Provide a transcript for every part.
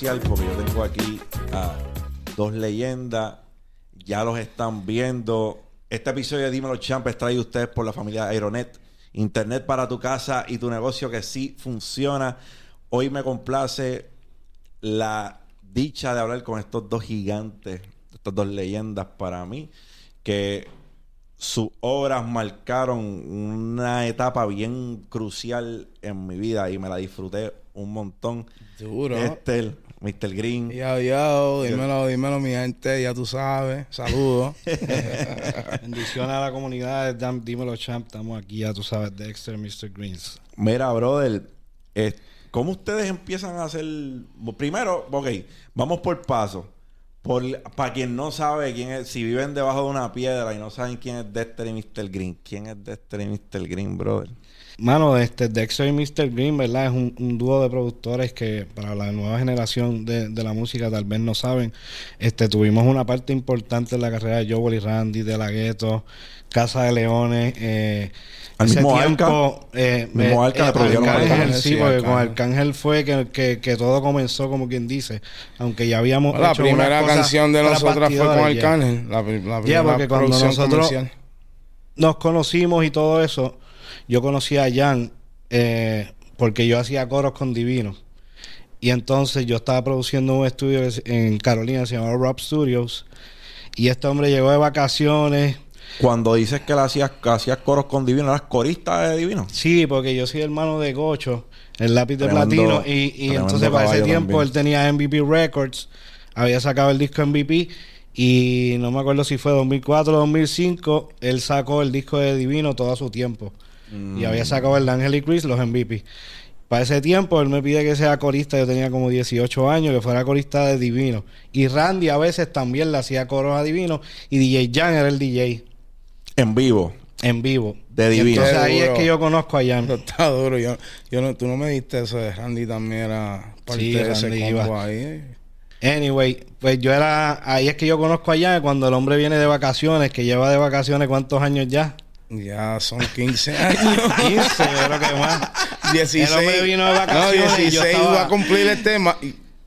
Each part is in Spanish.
especial porque yo tengo aquí a dos leyendas. Ya los están viendo. Este episodio de Dímelo Champ es traído ustedes por la familia Aeronet. Internet para tu casa y tu negocio que sí funciona. Hoy me complace la dicha de hablar con estos dos gigantes, estas dos leyendas para mí, que sus obras marcaron una etapa bien crucial en mi vida y me la disfruté un montón. Duro. Este, Mr. Green. Yo, yo, dímelo, dímelo, mi gente, ya tú sabes. Saludos. Bendiciones a la comunidad de Dímelo Champ. Estamos aquí, ya tú sabes, Dexter, Mr. Greens. Mira, brother, eh, ¿cómo ustedes empiezan a hacer? Primero, ok, vamos por paso. Por, para quien no sabe quién es, si viven debajo de una piedra y no saben quién es Dexter y Mr. Green, ¿quién es Dexter y Mr. Green, brother? Mano, este Dexter y Mr. Green, ¿verdad? Es un, dúo de productores que para la nueva generación de, la música tal vez no saben. Este, tuvimos una parte importante en la carrera de Joel y Randy, de La Gueto, Casa de Leones. Eh, Al mismo tiempo, eh, mismo Arca de sí, porque con Arcángel fue que, que, todo comenzó, como quien dice. Aunque ya habíamos La primera canción de nosotros fue con Arcángel. La, la primera porque cuando nosotros nos conocimos y todo eso yo conocí a Jan eh, porque yo hacía coros con Divino. Y entonces yo estaba produciendo un estudio en Carolina, se llamaba Rob Studios. Y este hombre llegó de vacaciones. Cuando dices que le hacías, hacías coros con Divino, ¿eras corista de Divino? Sí, porque yo soy hermano de Gocho, el lápiz de platino. Y, entonces para ese tiempo él tenía MVP Records, había sacado el disco MVP. Y no me acuerdo si fue 2004 o 2005, él sacó el disco de Divino todo su tiempo. Y había sacado el Ángel y Chris, los MVP. Para ese tiempo él me pide que sea corista, yo tenía como 18 años, que fuera corista de Divino. Y Randy a veces también le hacía coros a Divino y DJ Jan era el DJ. En vivo. En vivo. De Divino. entonces ahí es que yo conozco a Jan. Está duro. Yo, yo no, tú no me diste eso de Randy también era parte de ese combo ahí. Anyway, pues yo era, ahí es que yo conozco a Jan cuando el hombre viene de vacaciones, que lleva de vacaciones cuántos años ya. Ya son 15 años. 15, creo que más. 16. El vino de vacaciones. No, 16 estaba... iba a cumplir el tema.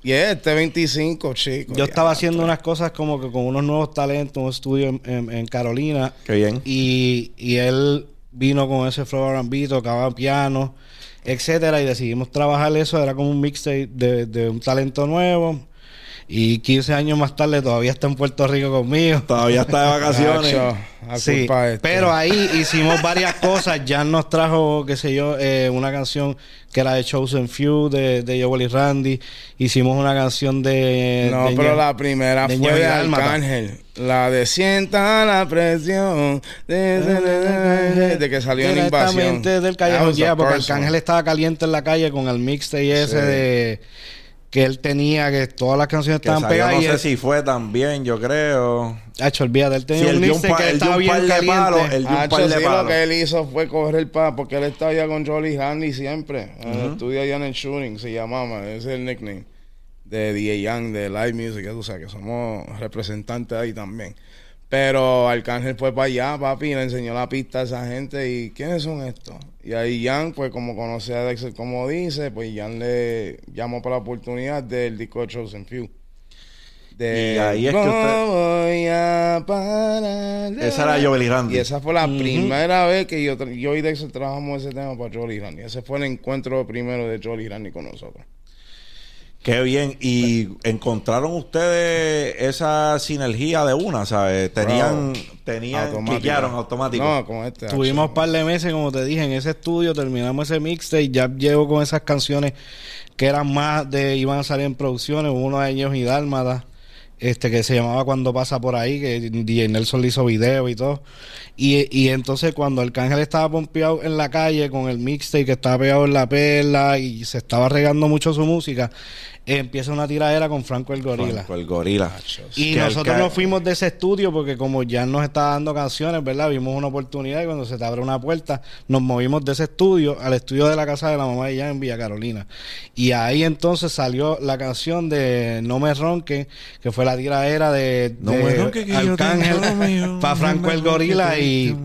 Y este 25, chicos. Yo estaba haciendo unas cosas como que con unos nuevos talentos, un estudio en, Carolina. Qué bien. Y, y él vino con ese flow R&B, tocaba piano, etcétera, y decidimos trabajar eso. Era como un mixtape de, de un talento nuevo y 15 años más tarde todavía está en Puerto Rico conmigo. Todavía está de vacaciones. sí, pero ahí hicimos varias cosas. Ya nos trajo, qué sé yo, eh, una canción que era de Chosen Few de, de Joel y Randy. Hicimos una canción de. No, pero la primera fue de Arcángel. La de Sienta la presión. De, de que salió en invasión. del Callejón Ya, porque Arcángel estaba caliente en la calle con el mixtape ese de que él tenía, que todas las canciones estaban pegadas. No sé si fue también, yo creo. Hacho, olvídate, él tenía un liste que estaba bien caliente. Palo, él dio un par de Lo que él hizo fue coger el pa, porque él estaba allá con Jolly Handy siempre. Estudia allá en el shooting, se llamaba, ese es el nickname de DJ Young, de Live Music, tú sabes que somos representantes ahí también. Pero Arcángel fue para allá, papi, y le enseñó la pista a esa gente. ¿Y quiénes son estos? Y ahí Jan, pues como conoce a Dexter, como dice, pues Jan le llamó para la oportunidad del disco de Chosen Few. De, y ahí es que usted... Esa era Joel Randy. Y esa fue la primera vez que yo, yo y Dexter trabajamos ese tema para Joel Randy. Ese fue el encuentro primero de Joel Randy con nosotros. Qué bien. ¿Y encontraron ustedes esa sinergia de una, sabes? Tenían, tenían, automático. No, con este. Tuvimos un par de meses, como te dije, en ese estudio, terminamos ese mixtape, ya llego con esas canciones que eran más de, iban a salir en producciones, uno de ellos y Dálmada este que se llamaba Cuando pasa por ahí, que DJ Nelson le hizo video y todo. Y, y entonces cuando el cángel estaba pompeado en la calle con el mixtape que estaba pegado en la perla y se estaba regando mucho su música, empieza una tiradera con Franco el Gorila. Franco el Gorila. Y nosotros nos fuimos de ese estudio porque como ya nos estaba dando canciones, ¿verdad? Vimos una oportunidad y cuando se te abre una puerta, nos movimos de ese estudio al estudio de la casa de la mamá de ella en Villa Carolina. Y ahí entonces salió la canción de No me ronque, que fue la tiradera de, no Arcángel para Franco el Gorila y,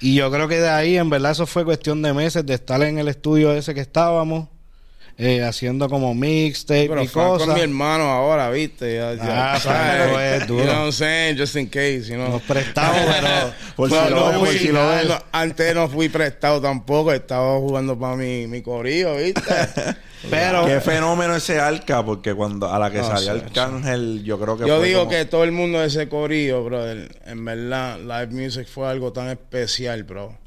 y yo creo que de ahí en verdad eso fue cuestión de meses de estar en el estudio ese que estábamos eh, haciendo como mixtape y cosas. con mi hermano ahora, ¿viste? Ya, ya, ah, sabes, you know what I'm saying? Just in case, you know. Nos prestamos, pero... por si lo ves, si lo ves. Antes no fui prestado tampoco. Estaba jugando para mi, mi corillo, ¿viste? pero... Qué fenómeno ese Arca, porque cuando a la que salía el Arcángel, yo creo que Yo digo que todo el mundo de ese corillo, brother, en verdad, live music fue algo tan especial, bro.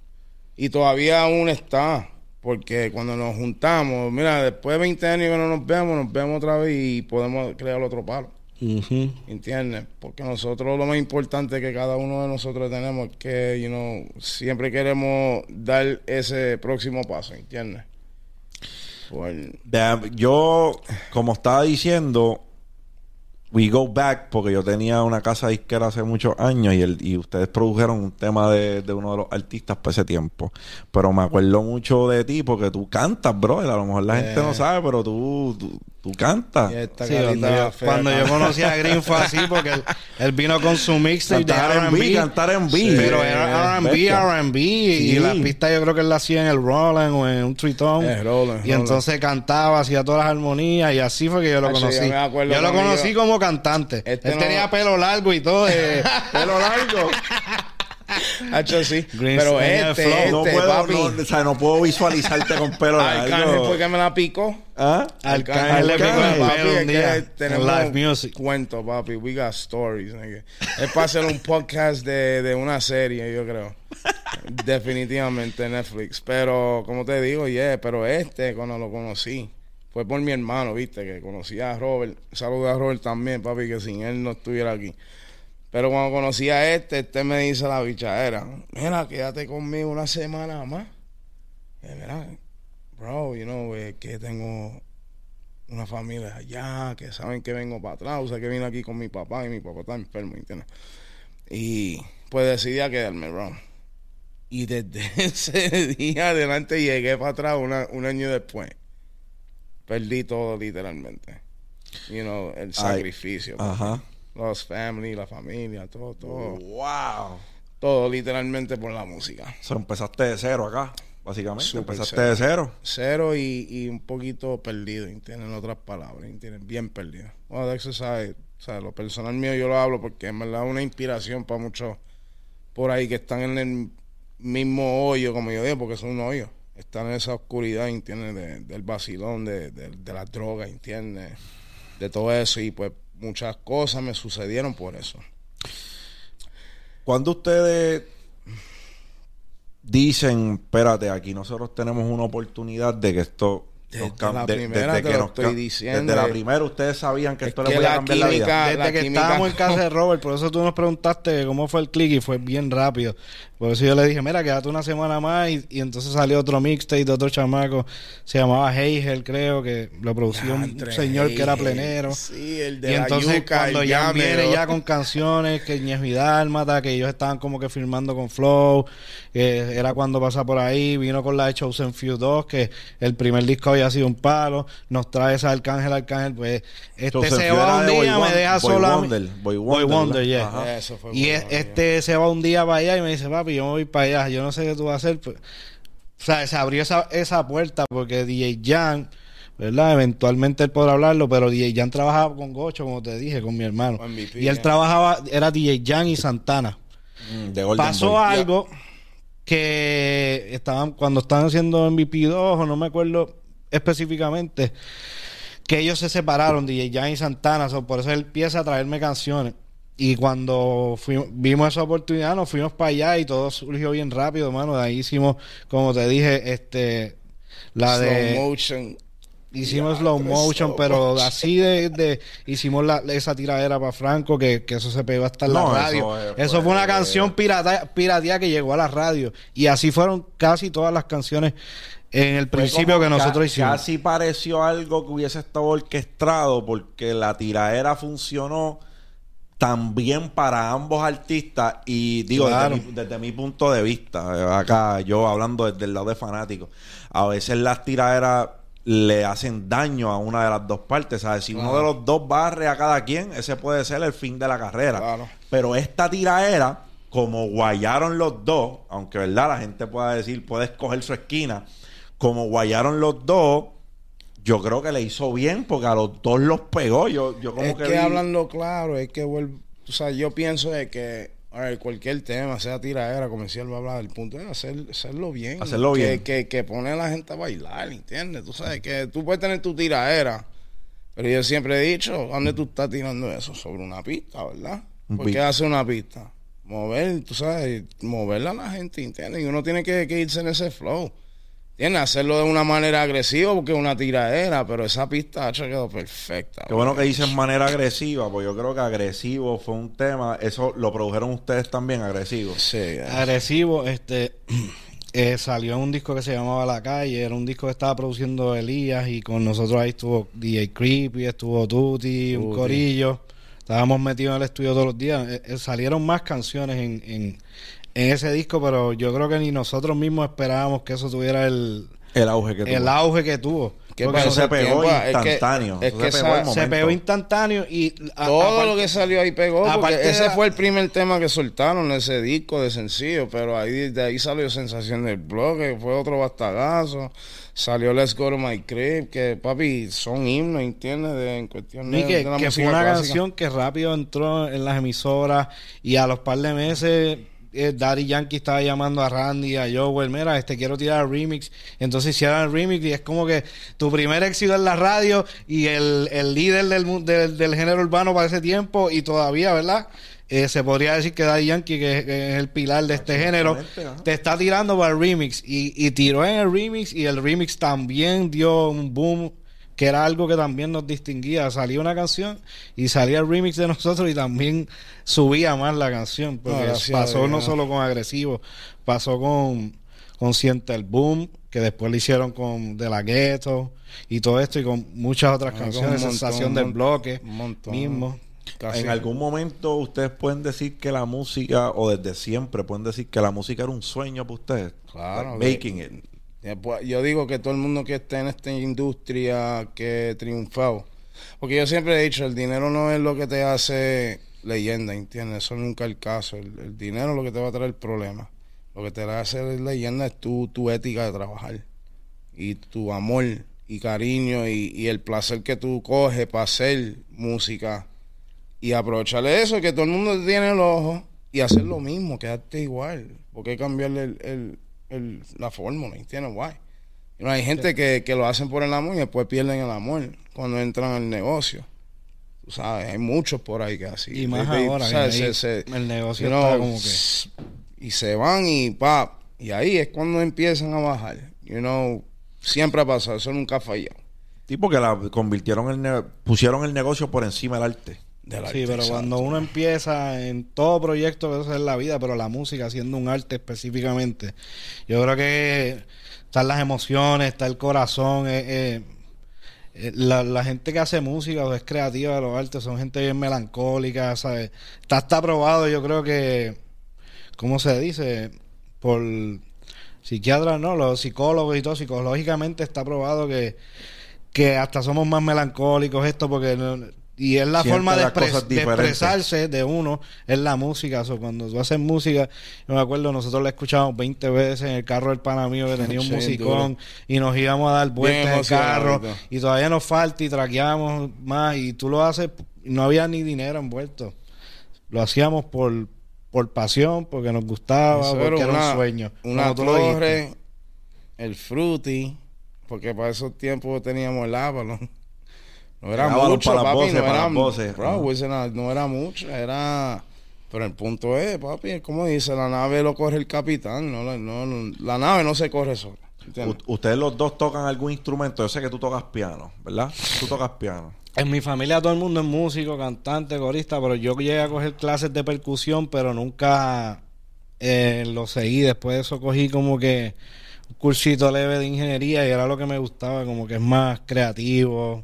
Y todavía aún está. Porque cuando nos juntamos, mira, después de 20 años que no nos vemos, nos vemos otra vez y podemos crear otro palo. ¿Entiendes? Porque nosotros lo más importante que cada uno de nosotros tenemos es que, you know, siempre queremos dar ese próximo paso, ¿entiendes? Yo, como estaba diciendo, We Go Back, porque yo tenía una casa disquera hace muchos años y, el, y ustedes produjeron un tema de, de uno de los artistas por ese tiempo. Pero me acuerdo mucho de ti porque tú cantas, bro. A lo mejor la gente no sabe, pero tú, Tú cantas. Sí, cuando, yo, conocí a Green fue así porque él, vino con su mixtape de R&B. Cantar R&B. pero era R&B, R&B. Y la pista yo creo que él la hacía en el Roland o en un tritón. y entonces cantaba, hacía todas las armonías y así fue que yo lo conocí. Yo, lo conocí como cantante. Este él tenía pelo largo y todo. Eh, pelo largo. Hacho, sí. Pero este, este, no puedo, papi. No, o sea, no puedo visualizarte con pelo largo. Arcángel fue que me la picó. ¿Ah? Arcángel le picó el pelo un día. Tenemos live music. Cuento, papi. We got stories. Es para hacer un podcast de, de una serie, yo creo. Definitivamente Netflix. Pero, como te digo, yeah, pero este, cuando lo conocí, fue por mi hermano, viste, que conocía a Robert. Saludos a Robert también, papi, que sin él no estuviera aquí. Pero cuando conocí a este, este me dice la bichadera, mira, quédate conmigo una semana más. Y mira, bro, you know, que tengo una familia allá, que saben que vengo para atrás, o sea, que vine aquí con mi papá y mi papá está enfermo, ¿entiendes? Y pues decidí a quedarme, bro. Y desde ese día adelante llegué para atrás un año después. Perdí todo literalmente. You know, el sacrificio. ajá los family, la familia, todo, todo. ¡Wow! Todo literalmente por la música. O empezaste de cero acá, básicamente. empezaste de cero. Cero y, y un poquito perdido, tienen otras palabras, tienen bien perdido. Bueno, de eso sabe, o sea, lo personal mío yo lo hablo porque es verdad una inspiración para muchos por ahí que están en el mismo hoyo, como yo digo, porque son un hoyo. Están en esa oscuridad, ¿entiendes? del vacilón, de, de, de las drogas, ¿entiendes? De todo eso. Y pues muchas cosas me sucedieron por eso. Cuando ustedes dicen, espérate, aquí nosotros tenemos una oportunidad de que esto desde la primera te lo estoy diciendo. Desde la primera ustedes sabían que esto le podía cambiar la vida. Desde que estábamos en casa de Robert, por eso tú nos preguntaste cómo fue el click y fue bien rápido. Por eso yo le dije, mira, quédate una semana más y, entonces salió otro mixtape de otro chamaco, se llamaba Heigel, creo, que lo produció un señor que era plenero. Sí, el de Y entonces cuando ya viene ya con canciones, que Ñez Vidal mata, que ellos estaban como que firmando con Flow, que era cuando pasa por ahí, vino con la de Chosen Few 2, que el primer disco había sido un palo, nos trae ese Arcángel, Arcángel, pues este se va un día, me deja sola. Boy Wonder, Wonder, yeah. y este se va un día para allá y me dice, papi, yo me voy para allá, yo no sé qué tú vas a hacer. Pues, o sea, se abrió esa, esa puerta porque DJ Jan, ¿verdad? Eventualmente él podrá hablarlo, pero DJ Jan trabajaba con Gocho, como te dije, con mi hermano. y él trabajaba, era DJ Jan y Santana. Mm, Pasó algo que estaban, cuando estaban haciendo MVP 2, o no me acuerdo específicamente, que ellos se separaron, DJ Jan y Santana, por eso él empieza a traerme canciones. Y cuando vimos esa oportunidad, nos fuimos para allá y todo surgió bien rápido, hermano. De ahí hicimos, como te dije, este la de motion. Hicimos slow motion, pero así de, hicimos la, esa tiradera para Franco, que, eso se pegó hasta en la radio. Eso, fue una canción pirata, piratía que llegó a la radio. Y así fueron casi todas las canciones en el principio que nosotros hicimos. Casi pareció algo que hubiese estado orquestado porque la tiradera funcionó también para ambos artistas y digo desde, mi, punto de vista acá yo hablando desde el lado de fanáticos a veces las tiraderas le hacen daño a una de las dos partes ¿sabes? si uno de los dos barre a cada quien ese puede ser el fin de la carrera. Pero esta tiraera como guayaron los dos aunque verdad la gente pueda decir puede escoger su esquina como guayaron los dos yo creo que le hizo bien porque a los dos los pegó. Yo, yo como es que, hablando claro, es que vuelvo, o sea, yo pienso de que cualquier tema, sea tiradera, comercial, va a hablar, el punto es hacer, hacerlo bien. Hacerlo bien. Que, que, pone a la gente a bailar, ¿entiendes? Tú sabes que tú puedes tener tu tiradera, pero yo siempre he dicho, ¿dónde tú estás tirando eso? Sobre una pista, ¿verdad? ¿Por qué hace una pista? Mover, tú sabes, moverla a la gente, ¿entiendes? Y uno tiene que, que irse en ese flow. Tiene hacerlo de una manera agresiva porque es una tiradera, pero esa pista ha quedado perfecta. Qué bueno que dices manera agresiva, porque yo creo que agresivo fue un tema, eso lo produjeron ustedes también, agresivo. Sí. Agresivo, este eh, salió un disco que se llamaba La Calle, era un disco que estaba produciendo Elías y con nosotros ahí estuvo DJ Creepy, estuvo Tutti, un corillo. Estábamos metidos en el estudio todos los días. Eh, eh, salieron más canciones en en ese disco, pero yo creo que ni nosotros mismos esperábamos que eso tuviera el, el auge que tuvo. El auge que tuvo. Porque eso se pegó instantáneo. Es que, se, pegó instantáneo y... Todo lo que salió ahí pegó. Porque ese fue el primer tema que soltaron, ese disco de sencillo. Pero ahí de ahí salió Sensación del Blog, que fue otro bastagazo. Salió Let's Go to My Crib, que papi, son himnos, ¿entiendes? De, en cuestión de, que, que fue una canción que rápido entró en las emisoras y a los par de meses eh, Daddy Yankee estaba llamando a Randy, a Joel, mira, este quiero tirar el remix. Entonces hicieron el remix y es como que tu primer éxito en la radio y el, líder del, del, género urbano para ese tiempo y todavía, ¿verdad? Eh, se podría decir que Daddy Yankee, que, es el pilar de este género, te está tirando para el remix y, y tiró en el remix y el remix también dio un boom que era algo que también nos distinguía. Salía una canción y salía el remix de nosotros y también subía más la canción. Porque pasó no solo con Agresivo, pasó con, con Siente el Boom, que después lo hicieron con De la Ghetto y todo esto y con muchas otras canciones, Sensación del Bloque mismo. En algún momento ustedes pueden decir que la música, o desde siempre pueden decir que la música era un sueño para ustedes. Claro. making it. Pues, yo digo que todo el mundo que esté en esta industria que triunfado, porque yo siempre he dicho, el dinero no es lo que te hace leyenda, ¿entiendes? Eso nunca es el caso. El, dinero es lo que te va a traer problemas. Lo que te va a hacer leyenda es tu, tu ética de trabajar y tu amor y cariño y, el placer que tú coges para hacer música y aprovecharle eso, que todo el mundo tiene el ojo y hacer lo mismo, quedarte igual. Porque cambiarle el, la fórmula, ¿entiendes? Guay. No, hay gente que, lo hacen por el amor y después pierden el amor cuando entran al negocio. Tú sabes, hay muchos por ahí que así. Y más ahora, el negocio está como que... Y se van y pa, y ahí es cuando empiezan a bajar. You know, siempre ha pasado, eso nunca ha fallado. Tipo que la convirtieron el pusieron el negocio por encima del arte sí, pero cuando uno empieza en todo proyecto que eso es la vida, pero la música haciendo un arte específicamente, yo creo que están las emociones, está el corazón, eh, eh, eh, la, gente que hace música o es creativa de los artes son gente bien melancólica, ¿sabes? Está, está probado, yo creo que, ¿cómo se dice? Por psiquiatras, ¿no? Los psicólogos y todo, psicológicamente está probado que, que hasta somos más melancólicos esto porque y es la forma de, expresarse de uno, es la música. O cuando tú haces música, yo me acuerdo, nosotros la escuchamos 20 veces en el carro del pana mío que tenía un musicón y nos íbamos a dar vueltas en el carro y todavía nos falta y traqueamos más y tú lo haces, no había ni dinero envuelto. Lo hacíamos por, por pasión, porque nos gustaba, porque era, un sueño. Una torre, el fruity, porque para esos tiempos teníamos el Avalon. No era mucho, papi, no, era, no, era mucho, era... Pero el punto es, papi, como dice, la nave lo corre el capitán, no, la nave no se corre sola. Ustedes los dos tocan algún instrumento. Yo sé que tú tocas piano, ¿verdad? Tú tocas piano. En mi familia todo el mundo es músico, cantante, corista, pero yo llegué a coger clases de percusión, pero nunca eh, lo seguí. Después de eso cogí como que un cursito leve de ingeniería y era lo que me gustaba, como que es más creativo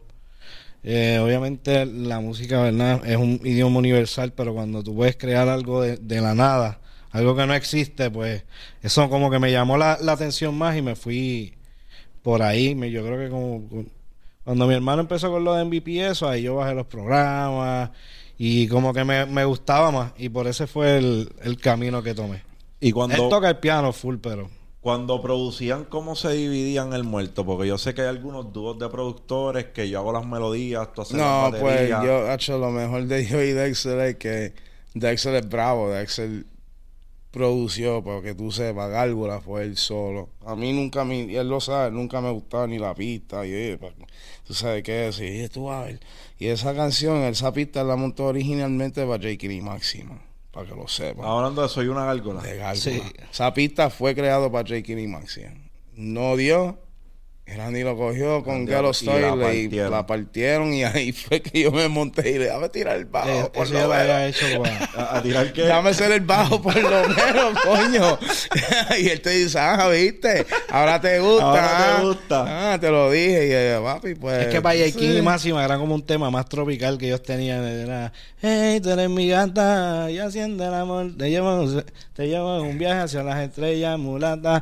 eh, obviamente la música, ¿verdad? Es un idioma universal, pero cuando tú puedes crear algo de, la nada, algo que no existe, pues eso como que me llamó la, atención más y me fui por ahí. Me, yo creo que como cuando mi hermano empezó con lo de MVP, eso, ahí yo bajé los programas y como que me, gustaba más y por ese fue el, camino que tomé. Y cuando... Él toca el piano full, pero... Cuando producían, ¿cómo se dividían el muerto? Porque yo sé que hay algunos dúos de productores que yo hago las melodías, tú haces No, pues yo, he hecho lo mejor de yo y Dexter es que Dexter es bravo, Dexter produció, para que tú sepas, Gárgola fue él solo. A mí nunca, me, y él lo sabe, nunca me gustaba ni la pista, y tú sabes qué es, y tú a ver. Y esa canción, esa pista la montó originalmente para J.K. y Máxima, para que lo sepan. Hablando de Soy una Gárgola. De Gárgola. Esa pista fue creado para J.K. y Máxima. No dio, Randy lo cogió con Galo Style y, la partieron y ahí fue que yo me monté y le dame tirar el bajo. Eh, por lo hecho, ¿A, tirar qué? Dame ser el bajo por lo menos, coño. y él te dice, ah, viste, ahora te gusta. Ahora te ah, gusta. Ah, te lo dije. Y yo, papi, pues. Es que para J. y Máxima era como un tema más tropical que ellos tenían. Era, hey, tú eres mi gata y haciendo el amor. Te llevo, te llevo un viaje hacia las estrellas, mulata.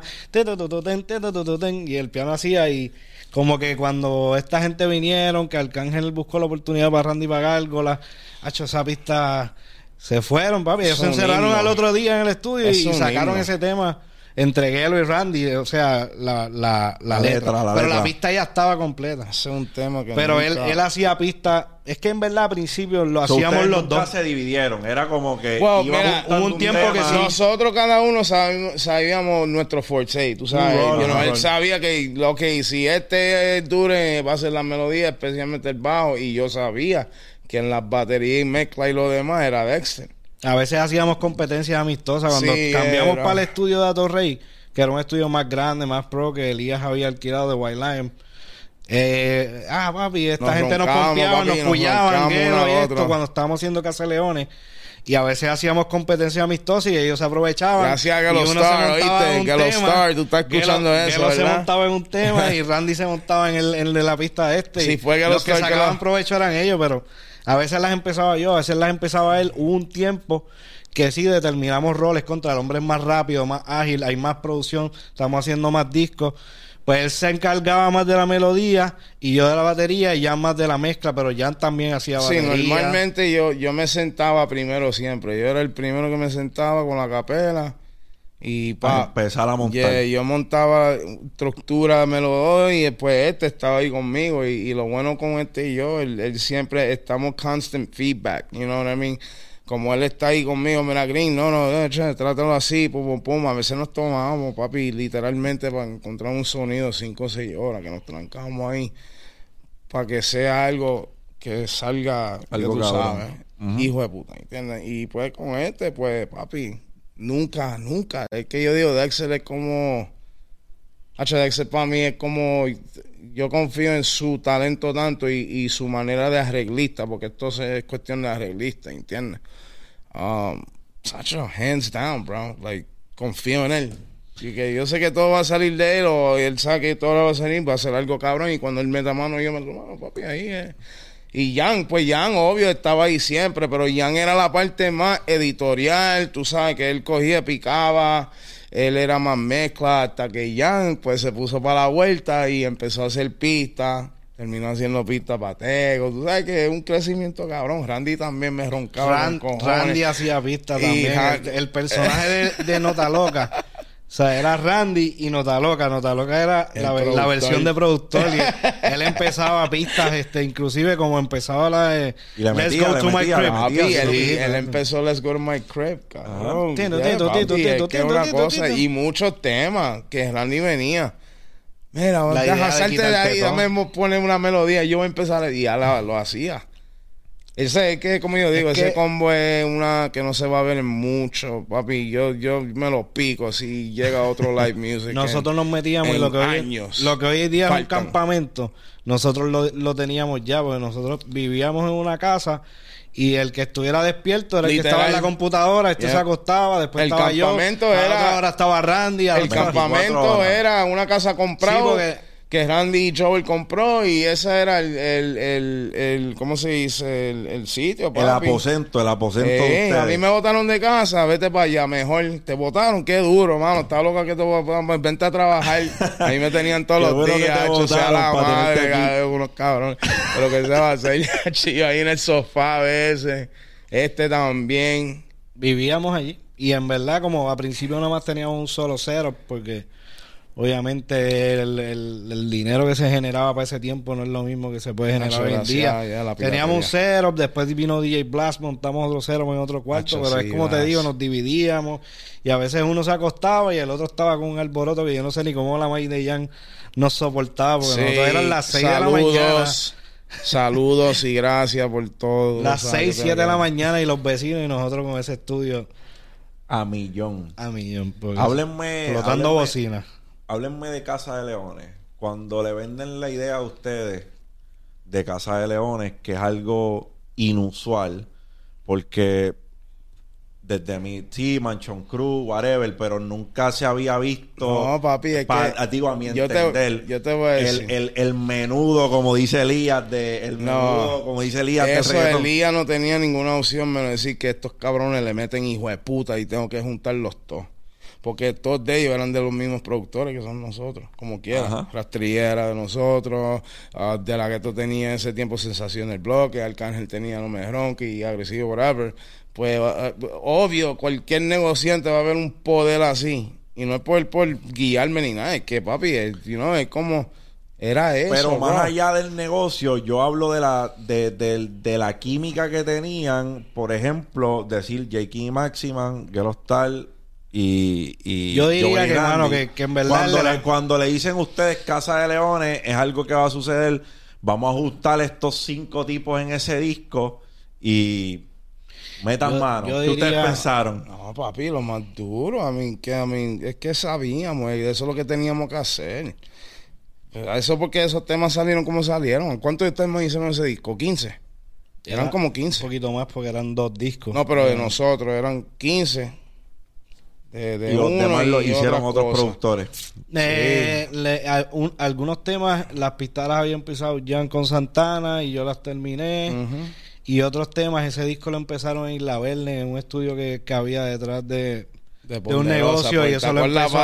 Y el piano hacía y como que cuando esta gente vinieron, que Arcángel buscó la oportunidad para Randy para ha hecho esa pista, se fueron, papi. Ellos se encerraron al otro día en el estudio y sacaron ese tema entre Gelo y Randy, o sea, la, la, la, letra. pero la pista ya estaba completa. Ese es un tema que Pero él, él hacía pista, es que en verdad al principio lo hacíamos los dos. se dividieron, era como que hubo un tiempo que nosotros cada uno sabíamos, nuestro forte, tú sabes, él sabía que lo que si este dure va a ser la melodía, especialmente el bajo y yo sabía que en las baterías y mezcla y lo demás era Dexter. A veces hacíamos competencias amistosas. Cuando cambiamos para el estudio de Atorrey, que era un estudio más grande, más pro, que Elías había alquilado de White Lion. Eh, ah, papi, esta gente nos confiaba, nos puyaban, esto, cuando estábamos haciendo Casa Leones. Y a veces hacíamos competencias amistosas y ellos se aprovechaban. Gracias a los Star, ¿oíste? Los Star, tú estás escuchando eso, ¿verdad? se montaba en un tema y Randy se montaba en el, en de la pista este. Sí, fue que los, que sacaban provecho eran ellos, pero a veces las empezaba yo, a veces las empezaba él. Hubo un tiempo que sí determinamos roles contra el hombre más rápido, más ágil, hay más producción, estamos haciendo más discos. Pues él se encargaba más de la melodía y yo de la batería y ya más de la mezcla, pero Jan también hacía batería. Sí, normalmente yo, yo me sentaba primero siempre. Yo era el primero que me sentaba con la capela y para empezar a montar. yo montaba estructura, me lo doy y después este estaba ahí conmigo. Y, lo bueno con este y yo, él, siempre estamos constant feedback, you know what I mean? Como él está ahí conmigo, mira, Green, no, no, eh, trátalo así, pum, pum, pum. A veces nos tomábamos, papi, literalmente para encontrar un sonido cinco o seis horas, que nos trancamos ahí, para que sea algo que salga, algo que tú sabes, hijo de puta, ¿entiendes? Y pues con este, pues, papi, Nunca, nunca. Es que yo digo, Dexter es como. H. Dexter para mí es como. Yo confío en su talento tanto y, su manera de arreglista, porque esto es cuestión de arreglista, ¿entiendes? Um, Sacho, hands down, bro. Like, confío en él. Y que yo sé que todo va a salir de él, o él sabe que todo va a salir, va a ser algo cabrón. Y cuando él meta mano, yo me lo mano, papi, ahí es. Y Jan, pues Jan, obvio, estaba ahí siempre, pero Jan era la parte más editorial, tú sabes que él cogía, picaba, él era más mezcla, hasta que Jan, pues se puso para la vuelta y empezó a hacer pistas, terminó haciendo pistas para Tego, tú sabes que es un crecimiento cabrón. Randy también me roncaba. Randy hacía pistas también. el, personaje de, de Nota Loca. O sea, era Randy y Nota Loca. Nota Loca era la, versión de productor. Y él empezaba pistas, este, inclusive como empezaba la de Let's Go to My Crib. él, empezó Let's Go to My Crib, cabrón. Y muchos temas que Randy venía. Mira, deja salte de ahí, dame poner una melodía. Yo voy a empezar y ya lo hacía. Ese es que, como yo digo, ese combo es una que no se va a ver en mucho, papi. Yo, yo me lo pico si llega otro live music. nosotros nos metíamos en lo que, hoy, lo que hoy día es un campamento. Nosotros lo, lo, teníamos ya, porque nosotros vivíamos en una casa y el que estuviera despierto era el que estaba en la computadora, este se acostaba, después el estaba campamento Era, ahora estaba Randy. El campamento era una casa comprada que Randy Joel compró y ese era el, el, el, ¿cómo se dice? El, sitio, El aposento, el aposento de A mí me botaron de casa, vete para allá, mejor. Te botaron, qué duro, mano. Está loca que te pues, vente a trabajar. Ahí me tenían todos los días, hecho sea la madre, unos cabrones. Pero que se va a hacer, chido, ahí en el sofá a veces. Este también. Vivíamos allí. Y en verdad, como a principio nada más teníamos un solo cero, porque Obviamente el, dinero que se generaba para ese tiempo no es lo mismo que se puede generar hoy en día. Teníamos un setup, después vino DJ Blast, montamos otro setup en otro cuarto, pero es como te digo, nos dividíamos y a veces uno se acostaba y el otro estaba con un alboroto que yo no sé ni cómo la May de Jan nos soportaba, porque nosotros eran las 6 de la mañana. Saludos y gracias por todo. Las 6, 7 de la mañana y los vecinos y nosotros con ese estudio. A millón. A millón. Háblenme. Flotando bocina háblenme de Casa de Leones. Cuando le venden la idea a ustedes de Casa de Leones, que es algo inusual, porque desde mi sí, Manchon Cruz, whatever, pero nunca se había visto. No, papi, es que. Digo, a mi yo entender. Te, yo te voy a decir. El, el, menudo, como dice Elías, de. El menudo, como dice Elías. Eso, Elías no tenía ninguna opción menos decir que estos cabrones le meten hijo de puta y tengo que juntarlos todos porque todos de ellos eran de los mismos productores que son nosotros, como quiera. Rastrillera de nosotros, uh, de la que tú tenías en ese tiempo Sensación el Bloque, Arcángel tenía No Me y Agresivo Rapper. Pues uh, obvio, cualquier negociante va a ver un poder así. Y no es por, por guiarme ni nada, es que papi, es, es como... Era eso. Pero más allá del negocio, yo hablo de la, de, de, la química que tenían. Por ejemplo, decir J. y Maximan, Gelostal y, yo diría que, que, en verdad cuando, le, dicen ustedes Casa de Leones es algo que va a suceder. Vamos a ajustar estos cinco tipos en ese disco y metan mano. ¿qué ustedes pensaron? no papi lo más duro a mí que a mí es que sabíamos y eso es lo que teníamos que hacer. Eso porque esos temas salieron como salieron. ¿cuántos temas hicieron ese disco? 15 eran como 15 un poquito más porque eran dos discos. No pero de nosotros eran 15 y los demás lo hicieron otros productores. Eh, algunos temas, las pistas las había empezado Jan con Santana y yo las terminé. Y otros temas, ese disco lo empezaron en Isla Verde, en un estudio que, había detrás de, un negocio. y eso lo empezó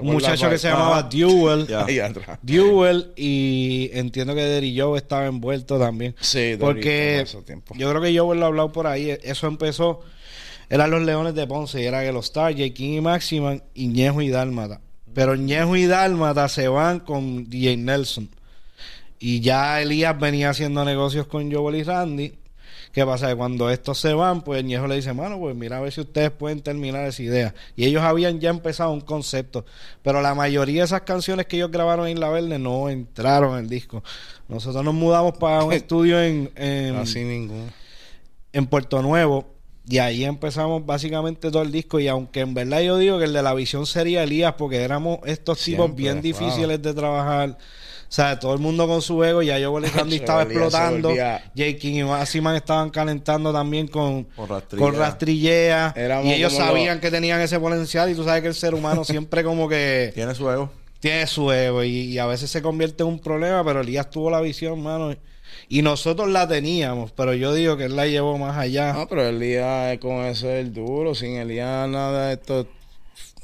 un muchacho que se llamaba Duel. Duel. Y entiendo que Derry Joe estaba envuelto también. Sí, porque yo creo que Joe lo ha hablado por ahí. Eso empezó eran los Leones de Ponce y era que los Star, J. King y Maximan y Ñejo y Dálmata. Pero Ñejo y Dálmata se van con DJ Nelson. Y ya Elías venía haciendo negocios con Joel y Randy. ¿Qué pasa? Que cuando estos se van, pues Ñejo le dice, mano, pues mira a ver si ustedes pueden terminar esa idea. Y ellos habían ya empezado un concepto. Pero la mayoría de esas canciones que ellos grabaron en La Verde no entraron en el disco. Nosotros nos mudamos para un estudio en, en, Así en Puerto Nuevo y ahí empezamos básicamente todo el disco. Y aunque en verdad yo digo que el de la visión sería Elías, porque éramos estos tipos bien difíciles de trabajar. O sea, todo el mundo con su ego. Ya yo Randy estaba explotando. J. King y Massiman estaban calentando también con, con rastrillea. y ellos sabían que tenían ese potencial. Y tú sabes que el ser humano siempre como que... Tiene su ego. Tiene su ego. Y, y a veces se convierte en un problema. Pero Elías tuvo la visión, mano. Y nosotros la teníamos, pero yo digo que él la llevó más allá. No, pero Elías con eso es el duro. Sin Elías nada de esto,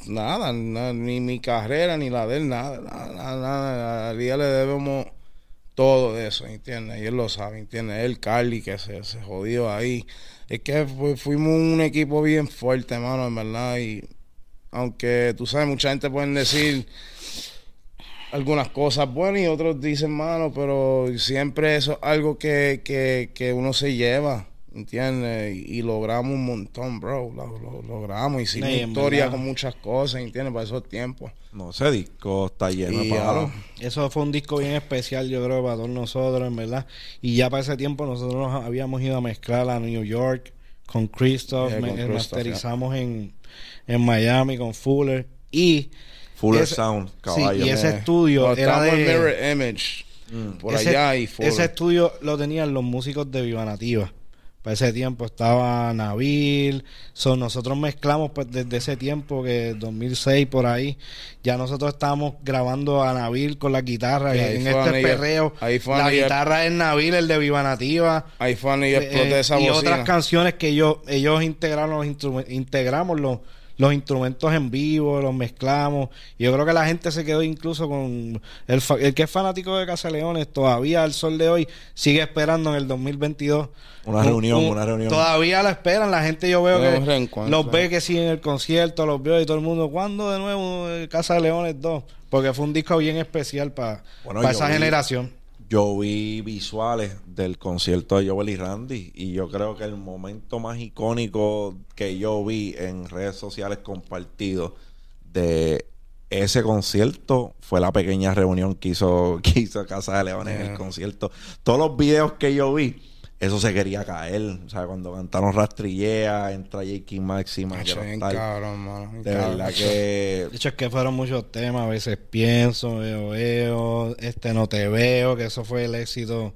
nada, ni mi carrera, ni la de él, nada, nada, nada. A Elías le debemos todo eso, ¿entiendes? Y él lo sabe, ¿entiendes? Él, Carly, que se, se jodió ahí. Es que fuimos un equipo bien fuerte, hermano, en verdad. Y aunque tú sabes, mucha gente puede decir algunas cosas buenas y otros dicen malo, pero siempre eso es algo que, que, que uno se lleva, ¿entiendes? Y, logramos un montón, bro. Lo, logramos. Hicimos historia con muchas cosas, ¿entiendes? Para esos tiempos. No, ese disco está lleno de. Eso fue un disco bien especial, yo creo, para todos nosotros, en verdad. Y ya para ese tiempo nosotros habíamos ido a mezclar a New York con Christoph, masterizamos en, en Miami con Fuller. Y Fuller Sound, caballo. y ese estudio era de... Mirror Image. Mm. Por allá y Fuller. Ese estudio lo tenían los músicos de Viva Nativa. Para ese tiempo estaba Nabil. So, nosotros mezclamos pues, desde ese tiempo, que 2006 por ahí. Ya nosotros estábamos grabando a Nabil con la guitarra. Y en este perreo, la guitarra es Nabil, el de Viva Nativa. Ahí fue y eh, esa Y otras canciones que ellos, ellos integraron los integramos los los instrumentos en vivo, los mezclamos. Y yo creo que la gente se quedó incluso con el, el que es fanático de Casa Leones, todavía al sol de hoy sigue esperando en el 2022. Una reunión, una reunión. Todavía la esperan, la gente yo veo que los ve que siguen el concierto, los veo y todo el mundo, ¿cuándo de nuevo Casa Leones 2? Porque fue un disco bien especial para esa generación yo vi visuales del concierto de Joel y Randy y yo creo que el momento más icónico que yo vi en redes sociales compartidos de ese concierto fue la pequeña reunión que hizo, que hizo Casa de Leones en el concierto. Todos los videos que yo vi eso se quería caer. O sea, cuando cantaron Rastrillea, entra J. Máxima. De verdad que. De hecho, es que fueron muchos temas. A veces pienso, veo, veo. Este, no te veo. Que eso fue el éxito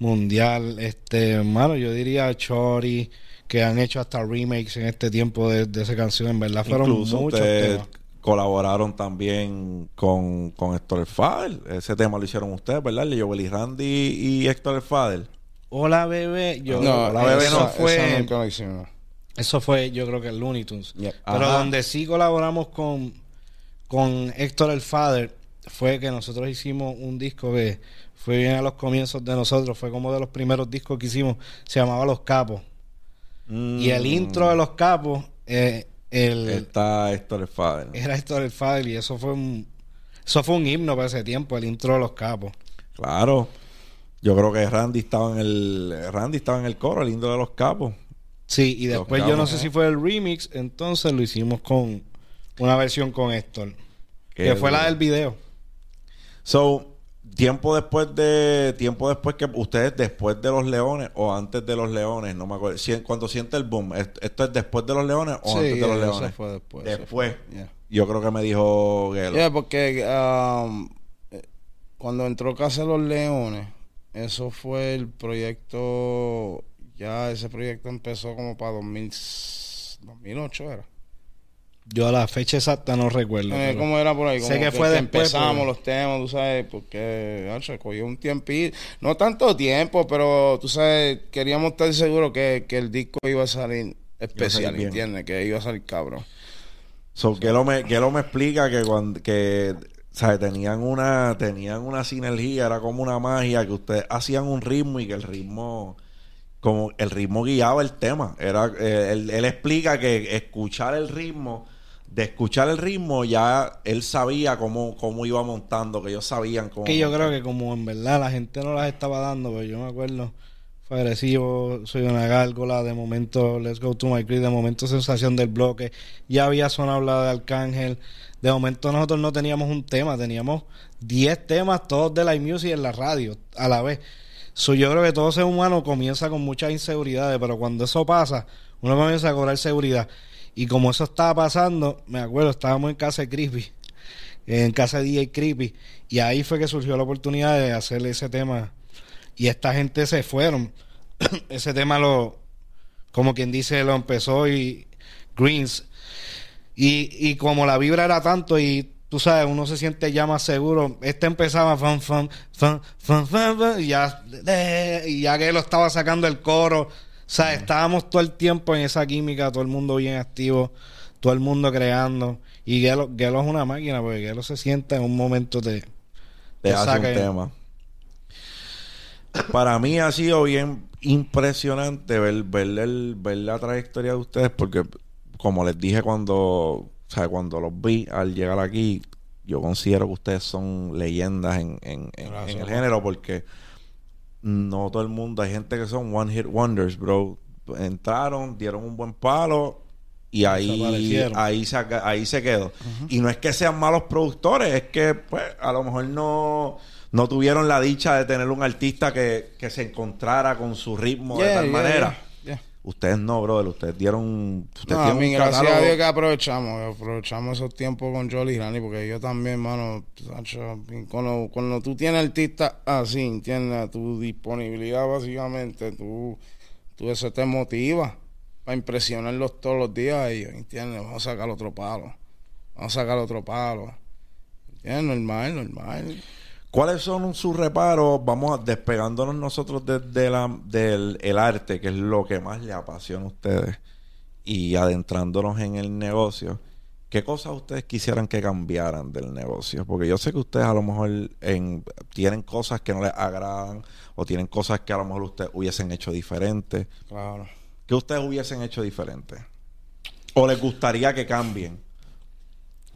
mundial. Este, hermano, yo diría Chori. Que han hecho hasta remakes en este tiempo de, esa canción. En verdad, fueron muchos temas colaboraron también con, con Héctor Fader. Ese tema lo hicieron ustedes, ¿verdad? Le y Randy y Héctor Fader. Hola bebé, yo no, la bebé no fue eso fue yo creo que el Looney Tunes. Pero donde sí colaboramos con con Héctor el Father fue que nosotros hicimos un disco que fue bien a los comienzos de nosotros, fue como de los primeros discos que hicimos, se llamaba Los Capos. Y el mm. intro de Los Capos eh, el está Héctor el Father. Era Héctor el Father y eso fue un eso fue un himno para ese tiempo, el intro de Los Capos. Claro. Yo creo que Randy estaba en el Randy estaba en el coro, el lindo de los capos. Sí, y después yo no sé si fue el remix, entonces lo hicimos con una versión con Héctor, que fue la del video. So, tiempo después de tiempo después que ustedes después de los Leones o antes de los Leones, no me acuerdo, cuando siente el boom, esto es después de los Leones o antes de los Leones. fue después. Después. Yo creo que me dijo Gelo. porque um, eh, cuando entró Casa de los Leones eso fue el proyecto, ya ese proyecto empezó como para 2008, ¿era? Yo a la fecha exacta no recuerdo. Eh, ¿Cómo era por ahí? sé que, fue después. Empezamos los temas, tú sabes, porque se cogió un tiempito. No tanto tiempo, pero tú sabes, queríamos estar seguros que, el disco iba a salir especial, ¿entiendes? Que iba a salir cabrón. So, que lo me, que lo me explica que cuando que sea, Tenían una, tenían una sinergia, era como una magia, que ustedes hacían un ritmo y que el ritmo, como el ritmo guiaba el tema. Era, eh, él, explica que escuchar el ritmo, de escuchar el ritmo, ya él sabía cómo, cómo iba montando, que ellos sabían cómo. Que yo creo que como en verdad la gente no las estaba dando, pero yo me acuerdo fue agresivo, soy una gárgola, de momento Let's Go To My Creed, de momento Sensación del Bloque, ya había sonado la de Arcángel, de momento nosotros no teníamos un tema, teníamos 10 temas, todos de la music en la radio, a la vez. yo creo que todo ser humano comienza con muchas inseguridades, pero cuando eso pasa, uno comienza a cobrar seguridad. Y como eso estaba pasando, me acuerdo, estábamos en casa de Creepy, en casa de DJ Creepy, y ahí fue que surgió la oportunidad de hacerle ese tema y esta gente se fueron. Ese tema lo, como quien dice, lo empezó y Greens. Y, y como la vibra era tanto y tú sabes, uno se siente ya más seguro. Este empezaba fan, fan, fan, fan, fan, y ya, y ya que lo estaba sacando el coro. O sea, estábamos todo el tiempo en esa química, todo el mundo bien activo, todo el mundo creando. Y Gelo, es una máquina, porque Gelo se siente en un momento de... Te hace un tema para mí ha sido bien impresionante ver, ver, la trayectoria de ustedes porque como les dije cuando, o sea, cuando los vi al llegar aquí, yo considero que ustedes son leyendas en, en, el género porque no todo el mundo, hay gente que son one hit wonders, bro. Entraron, dieron un buen palo y ahí ahí se, ahí se quedó. Y no es que sean malos productores, es que pues a lo mejor no no tuvieron la dicha de tener un artista que, se encontrara con su ritmo de tal manera. Ustedes no, brother. Ustedes dieron. Ustedes no, a mí, gracias a Dios que aprovechamos. Aprovechamos esos tiempos con Jolly Rani, porque yo también, mano. Cuando, cuando tú tienes artistas así, ¿entiendes? Tu disponibilidad, básicamente, tú, tú eso te motiva para impresionarlos todos los días a ellos, ¿entiendes? Vamos a sacar otro palo. Vamos a sacar otro palo. ¿Entiendes? Normal, normal. ¿Cuáles son sus reparos? Vamos despegándonos nosotros desde la, del el arte, que es lo que más le apasiona a ustedes. y adentrándonos en el negocio, ¿qué cosas ustedes quisieran que cambiaran del negocio? Porque yo sé que ustedes a lo mejor tienen cosas que no les agradan o tienen cosas que a lo mejor ustedes hubiesen hecho diferente. Claro. ¿Qué ustedes hubiesen hecho diferente? ¿O les gustaría que cambien?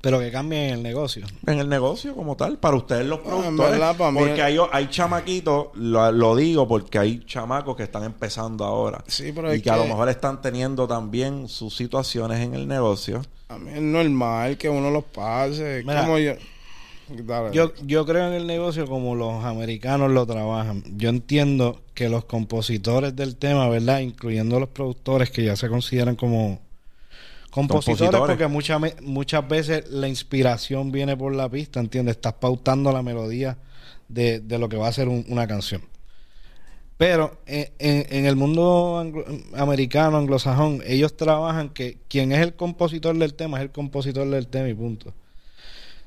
Pero que cambien en el negocio. En el negocio como tal, para ustedes los productores. porque hay, hay chamaquitos, lo, digo porque hay chamacos que están empezando ahora. Sí, pero y que, a lo mejor están teniendo también sus situaciones en el negocio. A mí es normal que uno los pase. como yo... Yo, yo creo en el negocio como los americanos lo trabajan. Yo entiendo que los compositores del tema, ¿verdad? Incluyendo los productores que ya se consideran como compositores, porque muchas, muchas veces la inspiración viene por la pista, ¿entiendes? Estás pautando la melodía de, lo que va a ser una canción. Pero en, en, el mundo americano, anglosajón, ellos trabajan que quien es el compositor del tema es el compositor del tema y punto.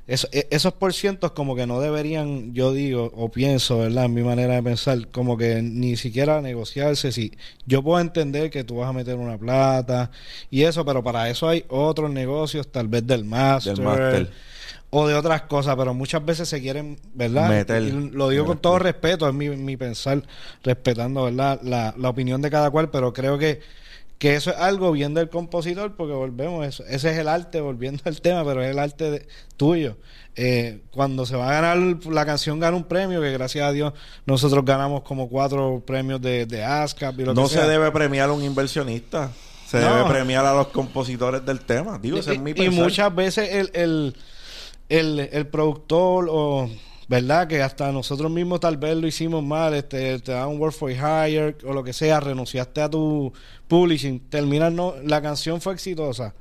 Eso, e, esos por cientos como que no deberían, yo digo, o pienso, ¿verdad? En mi manera de pensar, como que ni siquiera negociarse. Si yo puedo entender que tú vas a meter una plata y eso, pero para eso hay otros negocios, tal vez del máster. O de otras cosas, pero muchas veces se quieren, ¿verdad? lo digo con todo respeto, es mi, mi pensar, respetando, ¿verdad? La, la opinión de cada cual, pero creo que que eso es algo bien del compositor, porque volvemos, eso, ese es el arte, volviendo al tema, pero es el arte tuyo. Eh, cuando se va a ganar, la canción gana un premio, que gracias a Dios nosotros ganamos como cuatro premios de, de ASCAP y lo No se debe premiar a un inversionista, se debe premiar a los compositores del tema. Digo, y, mi y muchas veces el, el, el, el productor o ¿verdad? Que hasta nosotros mismos tal vez lo hicimos mal, este, te dan un work for hire o lo que sea, renunciaste a tu publishing, termina no, la canción fue exitosa,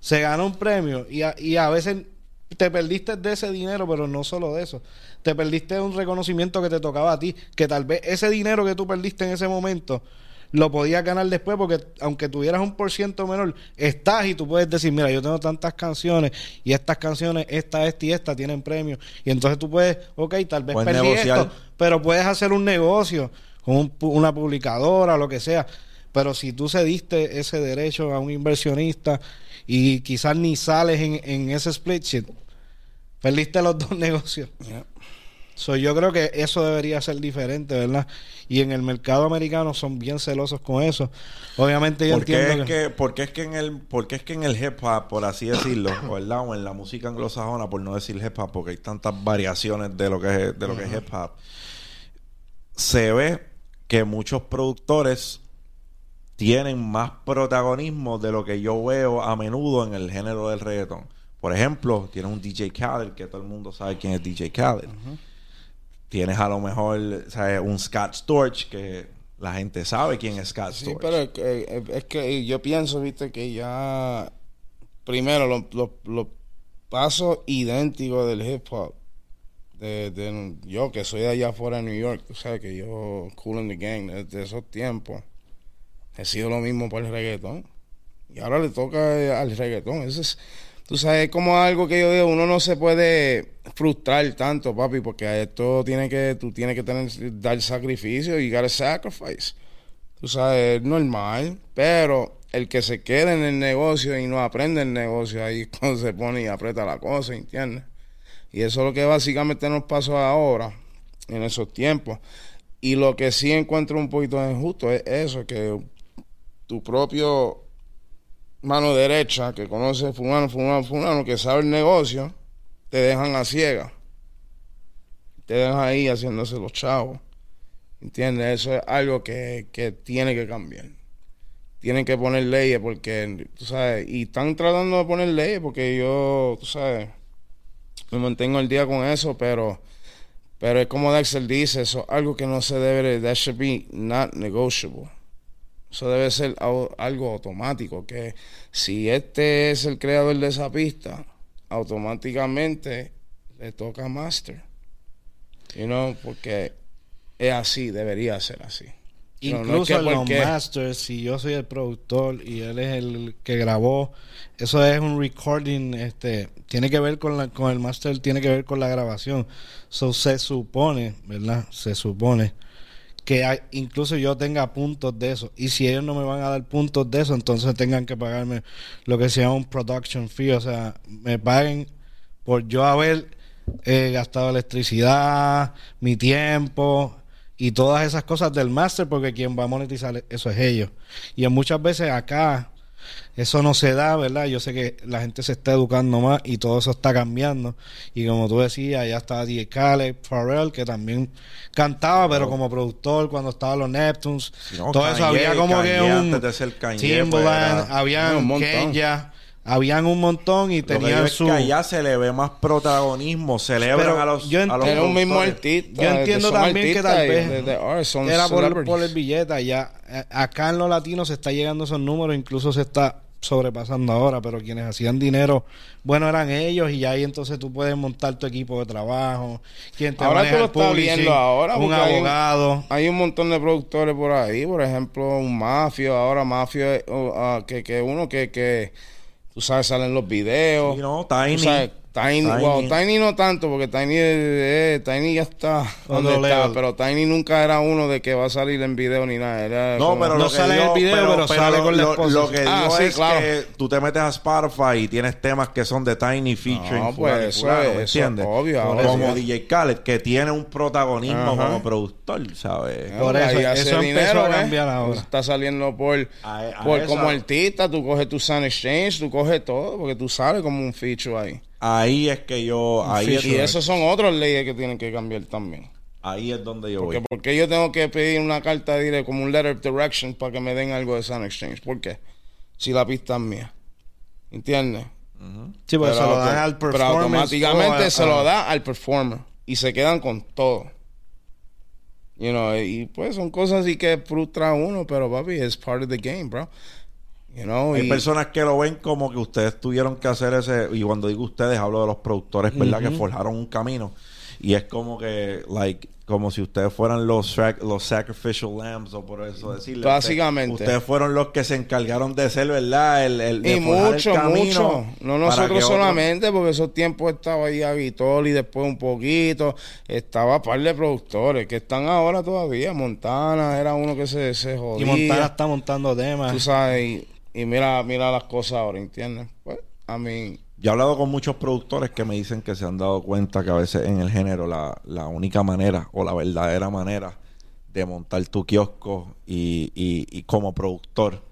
se ganó un premio y a, y a veces te perdiste de ese dinero, pero no solo de eso. Te perdiste un reconocimiento que te tocaba a ti, que tal vez ese dinero que tú perdiste en ese momento lo podías ganar después porque aunque tuvieras un por ciento menor, estás y tú puedes decir, mira, yo tengo tantas canciones y estas canciones, esta, esta y esta tienen premios. Y entonces tú puedes, ok, tal vez perdí esto, pero puedes hacer un negocio con una publicadora, lo que sea. Pero si tú cediste ese derecho a un inversionista y quizás ni sales en, en ese split sheet, perdiste los dos negocios. So, yo creo que eso debería ser diferente, ¿verdad? Y en el mercado americano son bien celosos con eso. Obviamente yo entiendo es que... porque es que en el porque es que en el hip hop, por así decirlo, ¿verdad? O en la música anglosajona, por no decir hip hop, porque hay tantas variaciones de lo que es de lo que es hip hop. Se ve que muchos productores tienen más protagonismo de lo que yo veo a menudo en el género del reggaetón. Por ejemplo, tienes un DJ Khaled, que todo el mundo sabe quién es DJ Khaled tienes a lo mejor un Scott Storch que la gente sabe quién es Scott Storch. Sí, pero es que, yo pienso, viste, que ya primero los pasos idénticos del hip hop. De, yo que soy de allá afuera de New York, o sea que yo cool in the gang desde esos tiempos he sido lo mismo para el reggaetón y ahora le toca al reggaetón. Eso es, Tú sabes, como algo que yo digo, uno no se puede frustrar tanto, papi, porque esto tiene que, tú tienes que tener, dar sacrificio y gotta sacrifice. Tú sabes, es normal, pero el que se quede en el negocio y no aprende el negocio, ahí cuando se pone y aprieta la cosa, ¿entiendes? Y eso es lo que básicamente nos pasó ahora, en esos tiempos. Y lo que sí encuentro un poquito injusto es eso, que tu propio mano derecha que conoce fulano, fulano, fulano, que sabe el negocio, te dejan a ciega. Te dejan ahí haciéndose los chavos. ¿Entiendes? Eso es algo que, tiene que cambiar. Tienen que poner leyes porque, tú sabes, y están tratando de poner leyes porque yo, tú sabes, me mantengo el día con eso, pero, pero es como Dexter dice, eso es algo que no se debe, that should be not negotiable. Eso debe ser algo automático, que si este es el creador de esa pista, automáticamente le toca Master. You know, porque es así, debería ser así. Incluso los masters, si yo soy el productor y él es el que grabó, eso es un recording, este, tiene que ver con la, con el master, tiene que ver con la grabación. So se supone, ¿verdad? Se supone que incluso yo tenga puntos de eso. Y si ellos no me van a dar puntos de eso, entonces tengan que pagarme lo que se llama un production fee. O sea, me paguen por yo haber eh, gastado electricidad, mi tiempo y todas esas cosas del máster, porque quien va a monetizar eso es ellos. Y muchas veces acá eso no se da, ¿verdad? Yo sé que la gente se está educando más y todo eso está cambiando. Y como tú decías, ya estaba DJ Khaled, Pharrell, que también cantaba, pero como productor cuando estaban los Neptunes. todo eso había como que un Timbaland, pues, había un Kenya habían un montón y tenían su. que allá se le ve más protagonismo, celebran a los. Yo entiendo, un mismo artista. Yo entiendo también que tal vez era por, por, el billete. Ya eh, acá en los latinos se está llegando esos números, incluso se está sobrepasando ahora, pero quienes hacían dinero, bueno, eran ellos y ahí entonces tú puedes montar tu equipo de trabajo, quien te ahora tú lo estás viendo ahora, un abogado. Hay un, montón de productores por ahí, por ejemplo, un mafio, ahora mafio, uh, que, que uno que, que Tú sabes, salen los videos. no, Tiny. Tiny, Wow, Tiny no tanto, porque Tiny, eh, Tiny ya está donde está, pero Tiny nunca era uno de que va a salir en video ni nada. no, pero no sale en el video, pero, sale con la esposa. Lo, que ah, digo es que tú te metes a Spotify y tienes temas que son de Tiny featuring. No, pues eso, es, entiendes? obvio. Como DJ Khaled, que tiene un protagonismo como productor, ¿sabes? Por eso, eso dinero, a cambiar ahora. Está saliendo por, por como artista, tú coges tu Sun Exchange, tú coges todo, porque tú sabes como un feature ahí. Ahí es que yo. Ahí y esos son otras leyes que tienen que cambiar también. Ahí es donde yo porque, voy. Porque yo tengo que pedir una carta de como un letter of direction para que me den algo de Sun Exchange. ¿Por qué? Si la pista es mía. ¿Entiendes? Sí, pues se lo dan al performer. Pero automáticamente se lo da al performer. Y se quedan con todo. You know, y pues son cosas así que frustra a uno, pero papi, es part of the game, bro. Hay personas que lo ven como que ustedes tuvieron que hacer ese, y cuando digo ustedes hablo de los productores, ¿verdad? Que forjaron un camino. Y es como que, like, como si ustedes fueran los, los sacrificial lambs, o por eso decirlo. Básicamente. Ustedes, fueron los que se encargaron de ser, ¿verdad? El, el, y mucho, mucho. No nosotros solamente, porque esos tiempos estaba ahí a Vitol y después un poquito. Estaba par de productores que están ahora todavía. Montana era uno que se, se jodía. Y Montana está montando temas. Tú sabes. Y mira, mira las cosas ahora, ¿entiendes? Pues, a mí... Yo he hablado con muchos productores que me dicen que se han dado cuenta que a veces en el género la, la única manera o la verdadera manera de montar tu kiosco y, y, como productor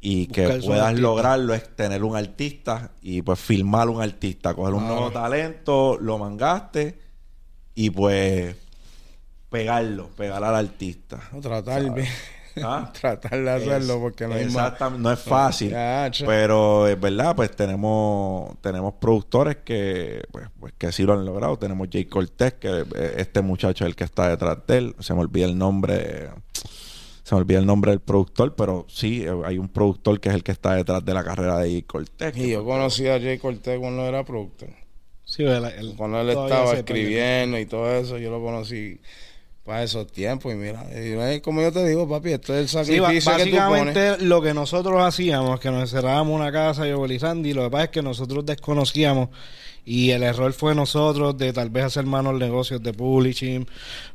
y que puedas lograrlo es tener un artista y pues filmar un artista, coger un nuevo talento, lo mangaste y pues pegarlo, pegar al artista. No, tratar bien. ¿Ah? tratar de hacerlo porque no hay no es fácil pero es verdad pues tenemos tenemos productores que pues, pues, que sí lo han logrado tenemos Jay Cortés que este muchacho es el que está detrás de él se me olvida el nombre se me olvida el nombre del productor, pero sí, hay un productor que es el que está detrás de la carrera de Jay Cortés. Y yo conocí a Jay Cortés cuando era productor. Sí, cuando él estaba escribiendo y todo eso, yo lo conocí para esos tiempos. Y mira, como yo te digo, papi, esto es el sacrificio básicamente, lo que nosotros hacíamos, que nos encerrábamos una casa, yo y Sandy, lo que pasa es que nosotros desconocíamos y el error fue nosotros de tal vez hacer malos negocios de publishing,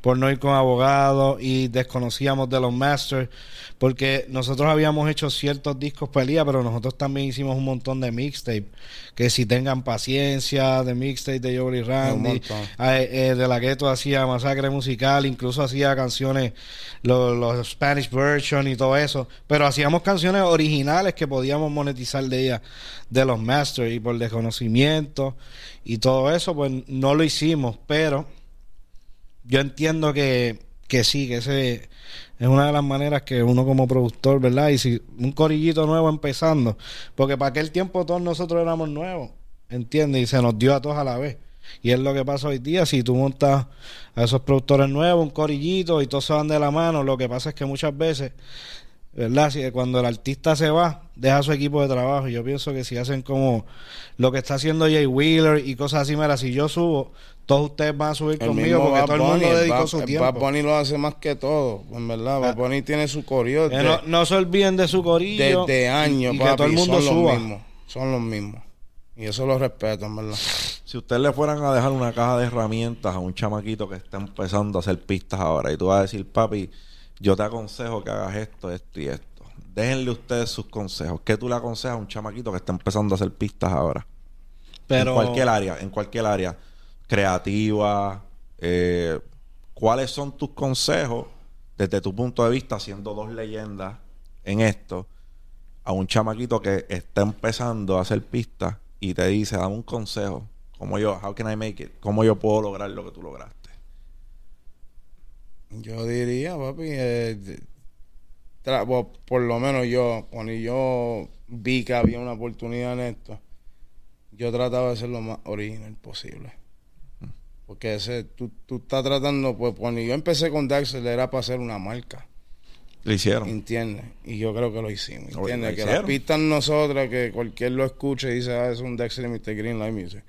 por no ir con abogados y desconocíamos de los masters, porque nosotros habíamos hecho ciertos discos pelea, pero nosotros también hicimos un montón de mixtape, que si tengan paciencia, de mixtape de Joey Randy, eh, eh, de la Gueto hacía masacre musical, incluso hacía canciones, los, los Spanish version y todo eso, pero hacíamos canciones originales que podíamos monetizar de ellas, de los masters y por desconocimiento y todo eso, pues no lo hicimos, pero yo entiendo que, que sí, que ese es una de las maneras que uno como productor, ¿verdad? Y si un corillito nuevo empezando, porque para aquel tiempo todos nosotros éramos nuevos, ¿entiendes? Y se nos dio a todos a la vez. Y es lo que pasa hoy día, si tú montas a esos productores nuevos, un corillito y todos se van de la mano, lo que pasa es que muchas veces ¿verdad? Si cuando el artista se va, deja su equipo de trabajo. Yo pienso que si hacen como lo que está haciendo Jay Wheeler y cosas así, mira, si yo subo, todos ustedes van a subir conmigo porque todo el mundo dedicó su tiempo. Bad Bunny lo hace más que todo, en verdad. Bad ah. Bunny tiene su corillo. no, se olviden de su corillo. Desde años, y, que todo el mundo son Los mismos, son los mismos. Y eso lo respeto, en verdad. Si ustedes le fueran a dejar una caja de herramientas a un chamaquito que está empezando a hacer pistas ahora y tú vas a decir, papi, yo te aconsejo que hagas esto, esto y esto. Déjenle ustedes sus consejos. ¿Qué tú le aconsejas a un chamaquito que está empezando a hacer pistas ahora? Pero... En cualquier área, en cualquier área. Creativa. Eh, ¿Cuáles son tus consejos desde tu punto de vista, siendo dos leyendas en esto, a un chamaquito que está empezando a hacer pistas y te dice, dame un consejo, ¿cómo yo, how can I make it? ¿Cómo yo puedo lograr lo que tú lograste? Yo diría, papi, eh, por lo menos yo, cuando yo vi que había una oportunidad en esto, yo trataba de ser lo más original posible. Porque ese, tú, tú estás tratando, pues cuando yo empecé con Daxel era para hacer una marca. Lo hicieron. ¿Entiendes? Y yo creo que lo hicimos. ¿Entiendes? Que las pistas nosotras, que cualquier lo escuche y dice, ah, es un Dexter y Mr. Green Light Music.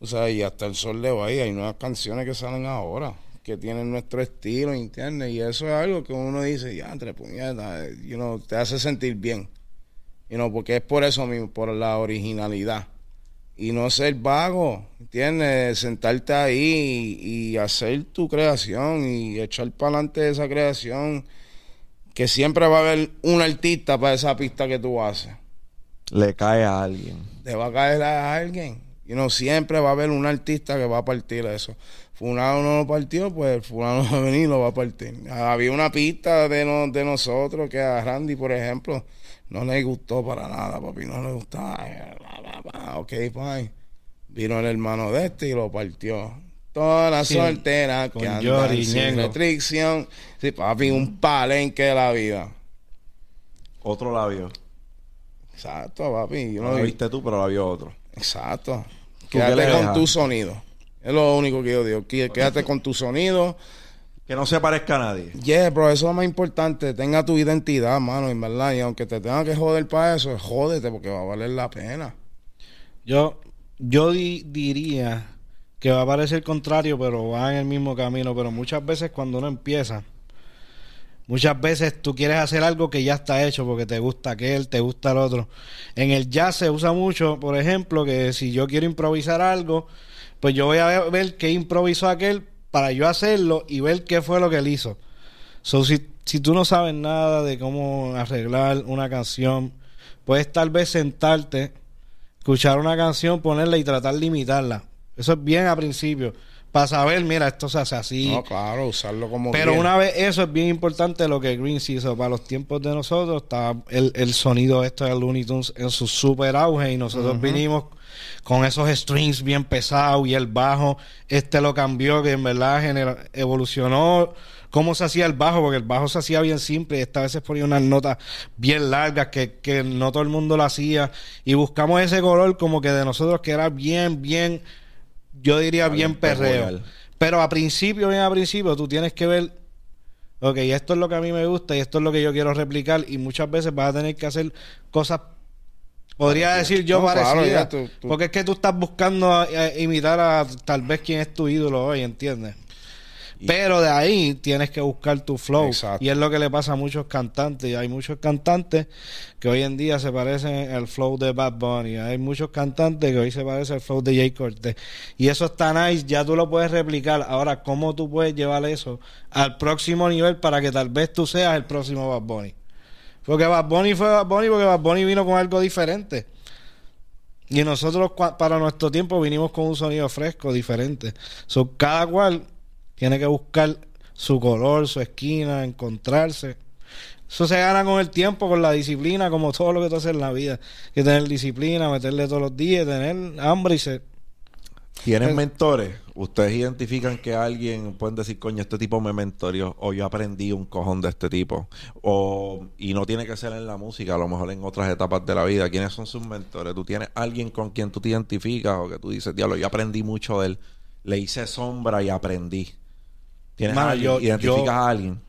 O sea, y hasta el sol de ahí hay nuevas canciones que salen ahora, que tienen nuestro estilo, ¿entiendes? Y eso es algo que uno dice, ya, entre puñetas, you know, te hace sentir bien. You know, porque es por eso mismo, por la originalidad y no ser vago, ¿entiendes? Sentarte ahí y, hacer tu creación y echar para adelante esa creación, que siempre va a haber un artista para esa pista que tú haces. Le cae a alguien. Le va a caer a alguien. Y no siempre va a haber un artista que va a partir eso. Fulano no lo partió, pues Fulano va a venir y lo va a partir. Había una pista de, de nosotros que a Randy, por ejemplo, no le gustó para nada, papi, no le gustaba. Ok, fine. Vino el hermano de este y lo partió. Toda la soltera que anda sin restricción. Sí, papi, un palenque de la vida. Otro labio. Exacto, papi. no lo viste tú, pero la vio otro. Exacto. Quédate con tu sonido. Es lo único que yo digo. Quédate con tu sonido que no se parezca a nadie. Yeah, bro, eso es lo más importante. Tenga tu identidad, mano, en verdad. Y aunque te tenga que joder para eso, jódete porque va a valer la pena. Yo, yo diría que va a parecer contrario, pero va en el mismo camino. Pero muchas veces cuando uno empieza, muchas veces tú quieres hacer algo que ya está hecho porque te gusta aquel, te gusta el otro. En el jazz se usa mucho, por ejemplo, que si yo quiero improvisar algo, pues yo voy a ver qué improvisó aquel para yo hacerlo y ver qué fue lo que él hizo. So, si, si tú no sabes nada de cómo arreglar una canción, puedes tal vez sentarte, escuchar una canción, ponerla y tratar de imitarla. Eso es bien a principio. Para saber, mira, esto se hace así. No, claro, usarlo como. Pero una vez eso es bien importante lo que Green hizo. Para los tiempos de nosotros, estaba el, el sonido esto de Looney Tunes en su super auge y nosotros vinimos con esos strings bien pesados y el bajo, este lo cambió, que en verdad evolucionó cómo se hacía el bajo, porque el bajo se hacía bien simple y esta vez se ponía unas notas bien largas que, que no todo el mundo lo hacía y buscamos ese color como que de nosotros que era bien, bien, yo diría bien perreo. Pero a principio, bien a principio, tú tienes que ver ok, esto es lo que a mí me gusta y esto es lo que yo quiero replicar y muchas veces vas a tener que hacer cosas Podría decir yo parecida. Porque es que tú estás buscando imitar a tal vez quién es tu ídolo hoy, ¿entiendes? Pero de ahí tienes que buscar tu flow. Y es lo que le pasa a muchos cantantes. Y hay muchos cantantes que hoy en día se parecen al flow de Bad Bunny. Hay muchos cantantes que hoy se parecen al flow de Jay Cortez. Y eso está nice, ya tú lo puedes replicar. Ahora, ¿cómo tú puedes llevar eso al próximo nivel para que tal vez tú seas el próximo Bad Bunny? Porque Bad Bunny fue Bad Bunny porque Bad Bunny vino con algo diferente. Y nosotros para nuestro tiempo vinimos con un sonido fresco, diferente. So, cada cual tiene que buscar su color, su esquina, encontrarse. Eso se gana con el tiempo, con la disciplina, como todo lo que tú haces en la vida. que tener disciplina, meterle todos los días, tener hambre y ser ¿Tienen mentores? ¿Ustedes identifican que alguien pueden decir, coño, este tipo me mentorió o yo aprendí un cojón de este tipo? O, y no tiene que ser en la música, a lo mejor en otras etapas de la vida. ¿Quiénes son sus mentores? ¿Tú tienes alguien con quien tú te identificas o que tú dices, diablo, yo aprendí mucho de él, le hice sombra y aprendí? ¿Tienes alguien? ¿Identificas a alguien?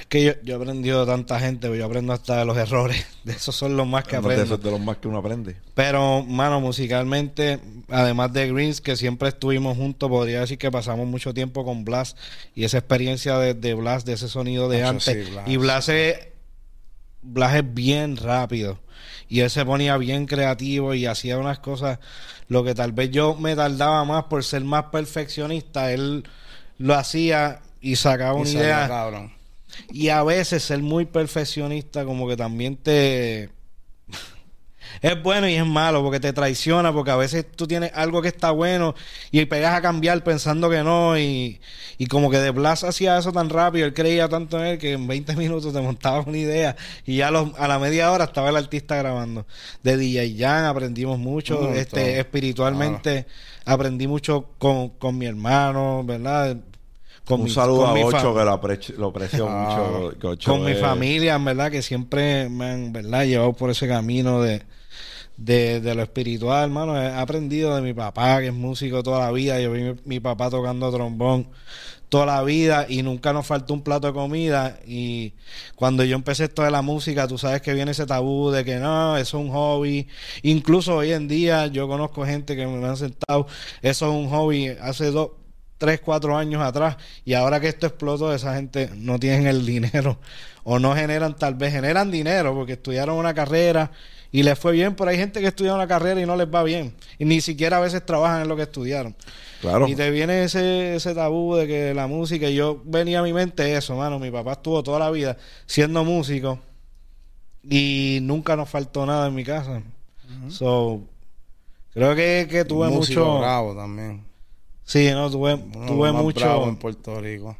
es que yo, yo, he aprendido de tanta gente, yo aprendo hasta de los errores. De esos son los más que aprendo. De esos de los más que uno aprende. Pero, mano, musicalmente, además de Greens, que siempre estuvimos juntos, podría decir que pasamos mucho tiempo con Blas y esa experiencia de, de Blas, de ese sonido de antes. Y Blas es, Blas es bien rápido. Y él se ponía bien creativo y hacía unas cosas, lo que tal vez yo me tardaba más por ser más perfeccionista, él lo hacía y sacaba una idea. Y a veces ser muy perfeccionista como que también te es bueno y es malo porque te traiciona, porque a veces tú tienes algo que está bueno y pegas a cambiar pensando que no y, y como que de Blas hacía eso tan rápido, él creía tanto en él que en 20 minutos te montaba una idea y ya a la media hora estaba el artista grabando. De DJ Jan aprendimos mucho, este espiritualmente aprendí mucho con, con mi hermano, ¿verdad? Con un saludo a Ocho, que lo, aprecio, ah. mucho. con mi familia, en verdad, que siempre me han ¿verdad? llevado por ese camino de, de, lo espiritual, hermano. He aprendido de mi papá, que es músico toda la vida. Yo vi mi, papá tocando trombón toda la vida y nunca nos faltó un plato de comida. Y cuando yo empecé esto de la música, tú sabes que viene ese tabú de que no, eso es un hobby. Incluso hoy en día yo conozco gente que me han sentado, eso es un hobby hace dos, tres, cuatro años atrás. Y ahora que esto explotó, esa gente no tienen el dinero o no generan, tal vez generan dinero porque estudiaron una carrera y les fue bien, pero hay gente que estudia una carrera y no les va bien. Y ni siquiera a veces trabajan en lo que estudiaron. Claro. Y te viene ese, ese tabú de que la música, y yo venía a mi mente eso, mano. Mi papá estuvo toda la vida siendo músico y nunca nos faltó nada en mi casa. So, creo que, que tuve mucho. bravo también. Sí, no, tuve, tuve mucho. Bravo en Puerto Rico,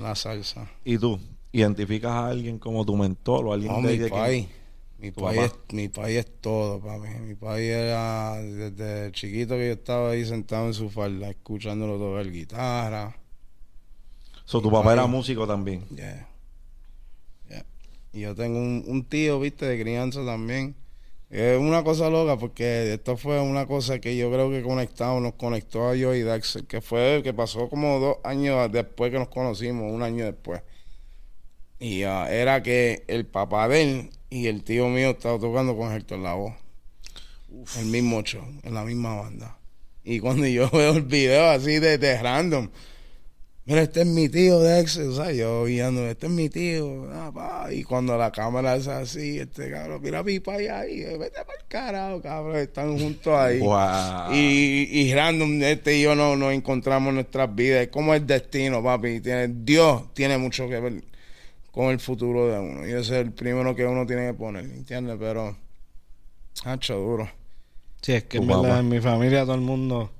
la salsa. ¿Y tú? ¿Identificas a alguien como tu mentor o alguien de, mi país. Mi país, es, mi país es todo para mí. Mi país era desde chiquito que yo estaba ahí sentado en su falda, escuchándolo tocar guitarra. So, tu papá era músico también. Yeah. Y yo tengo un, tío, viste, de crianza también. Es una cosa loca porque esto fue una cosa que yo creo que conectamos, nos conectó a yo y Dax, que fue que pasó como dos años después que nos conocimos, un año después. Y ah, era que el papá de él y el tío mío estaba tocando con Héctor Lavoe. El mismo show, en la misma banda. Y cuando yo veo el video así de, de random, mira, este es mi tío de ex, o sea, yo viendo, este es mi tío, ah, y cuando la cámara es así, este cabrón, mira pipa ahí, vete para el carajo, cabrón, están juntos ahí. Y, y random, este y yo no nos encontramos en nuestras vidas, es como el destino, papi, tiene, Dios tiene mucho que ver con el futuro de uno. Y ese es el primero que uno tiene que poner, ¿entiendes? Pero, hacho duro. Sí, es que en, mi familia todo el mundo...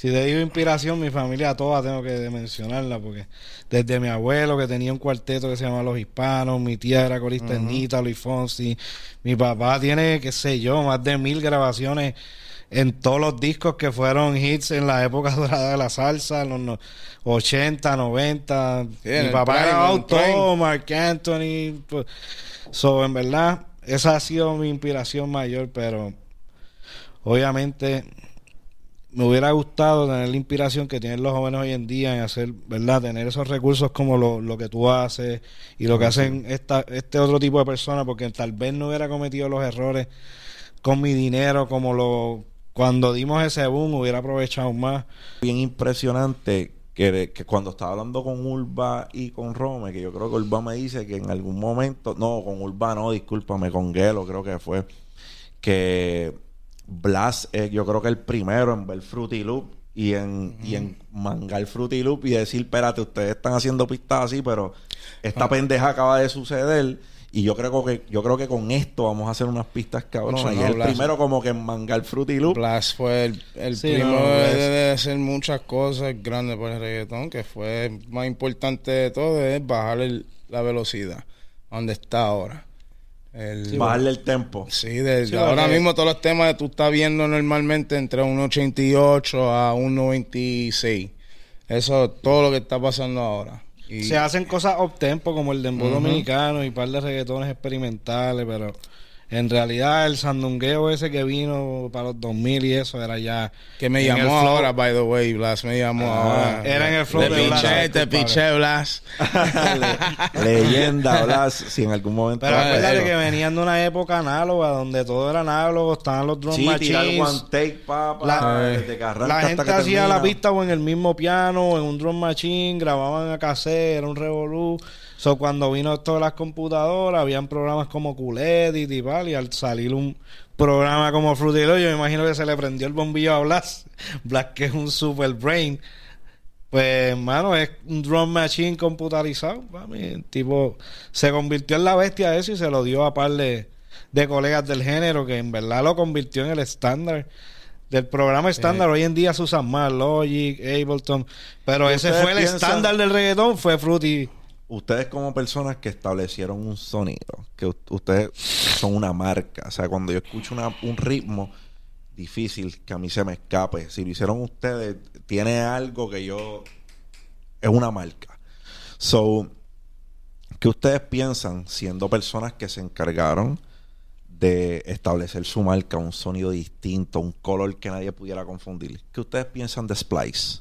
Si te digo inspiración, mi familia toda tengo que mencionarla, porque desde mi abuelo que tenía un cuarteto que se llama Los Hispanos, mi tía era corista uh Luis Fonsi, mi papá tiene, qué sé yo, más de mil grabaciones en todos los discos que fueron hits en la época dorada de la salsa, en los 80, 90. Mi papá era auto, Mark Anthony. Pues, so, en verdad, esa ha sido mi inspiración mayor, pero obviamente me hubiera gustado tener la inspiración que tienen los jóvenes hoy en día en hacer, ¿verdad? Tener esos recursos como lo, lo que tú haces y lo que hacen esta, este otro tipo de personas, porque tal vez no hubiera cometido los errores con mi dinero como lo cuando dimos ese boom hubiera aprovechado más. Bien impresionante que, que, cuando estaba hablando con Urba y con Rome, que yo creo que Urba me dice que en algún momento, no, con Urba no, discúlpame, con Gelo creo que fue, que Blas, es yo creo que el primero en ver Fruity Loop y en, y en mangar Fruity Loop y decir, espérate, ustedes están haciendo pistas así, pero esta ah. pendeja acaba de suceder y yo creo que yo creo que con esto vamos a hacer unas pistas cabronas. y el primero como que en Mangal Fruity Loop. Blast fue el, el primero de, hacer muchas cosas grandes por el reggaetón, que fue más importante de todo es bajar la velocidad, donde está ahora. Bajarle el tempo. Sí, desde ahora mismo todos los temas que tú estás viendo normalmente entre un 88 a un 96. Eso es todo lo que está pasando ahora. Se hacen cosas op tempo como el dembow dominicano y un par de reggaetones experimentales, pero en realidad, el sandungueo ese que vino para los 2000 y eso era ya. Que me llamó ahora, by the way, Blas. Me llamó ah, ahora. Era en el flow de, Blas. Te piché, Blas. Leyenda, Blas. Si en algún momento. Pero acuérdate que venían de una época análoga donde todo era análogo, estaban los drum sí, machines. one take, papa, la, la gente hacía la pista o en el mismo piano o en un drum machine, grababan a cassette, era un revolú. So, cuando vino todas las computadoras, habían programas como Edit y tal, y al salir un programa como Fruity yo me imagino que se le prendió el bombillo a Blas. Blas, que es un super brain. Pues, hermano, es un drum machine computarizado. El tipo se convirtió en la bestia de eso y se lo dio a par de, colegas del género que en verdad lo convirtió en el estándar del programa estándar. Hoy en día se usan más Logic, Ableton. Pero ese fue el estándar del reggaetón, fue Fruity. Ustedes como personas que establecieron un sonido, que ustedes son una marca. O sea, cuando yo escucho un ritmo difícil que a mí se me escape, si lo hicieron ustedes, tiene algo que yo... Es una marca. So, ¿qué ustedes piensan siendo personas que se encargaron de establecer su marca, un sonido distinto, un color que nadie pudiera confundir? ¿Qué ustedes piensan de Splice?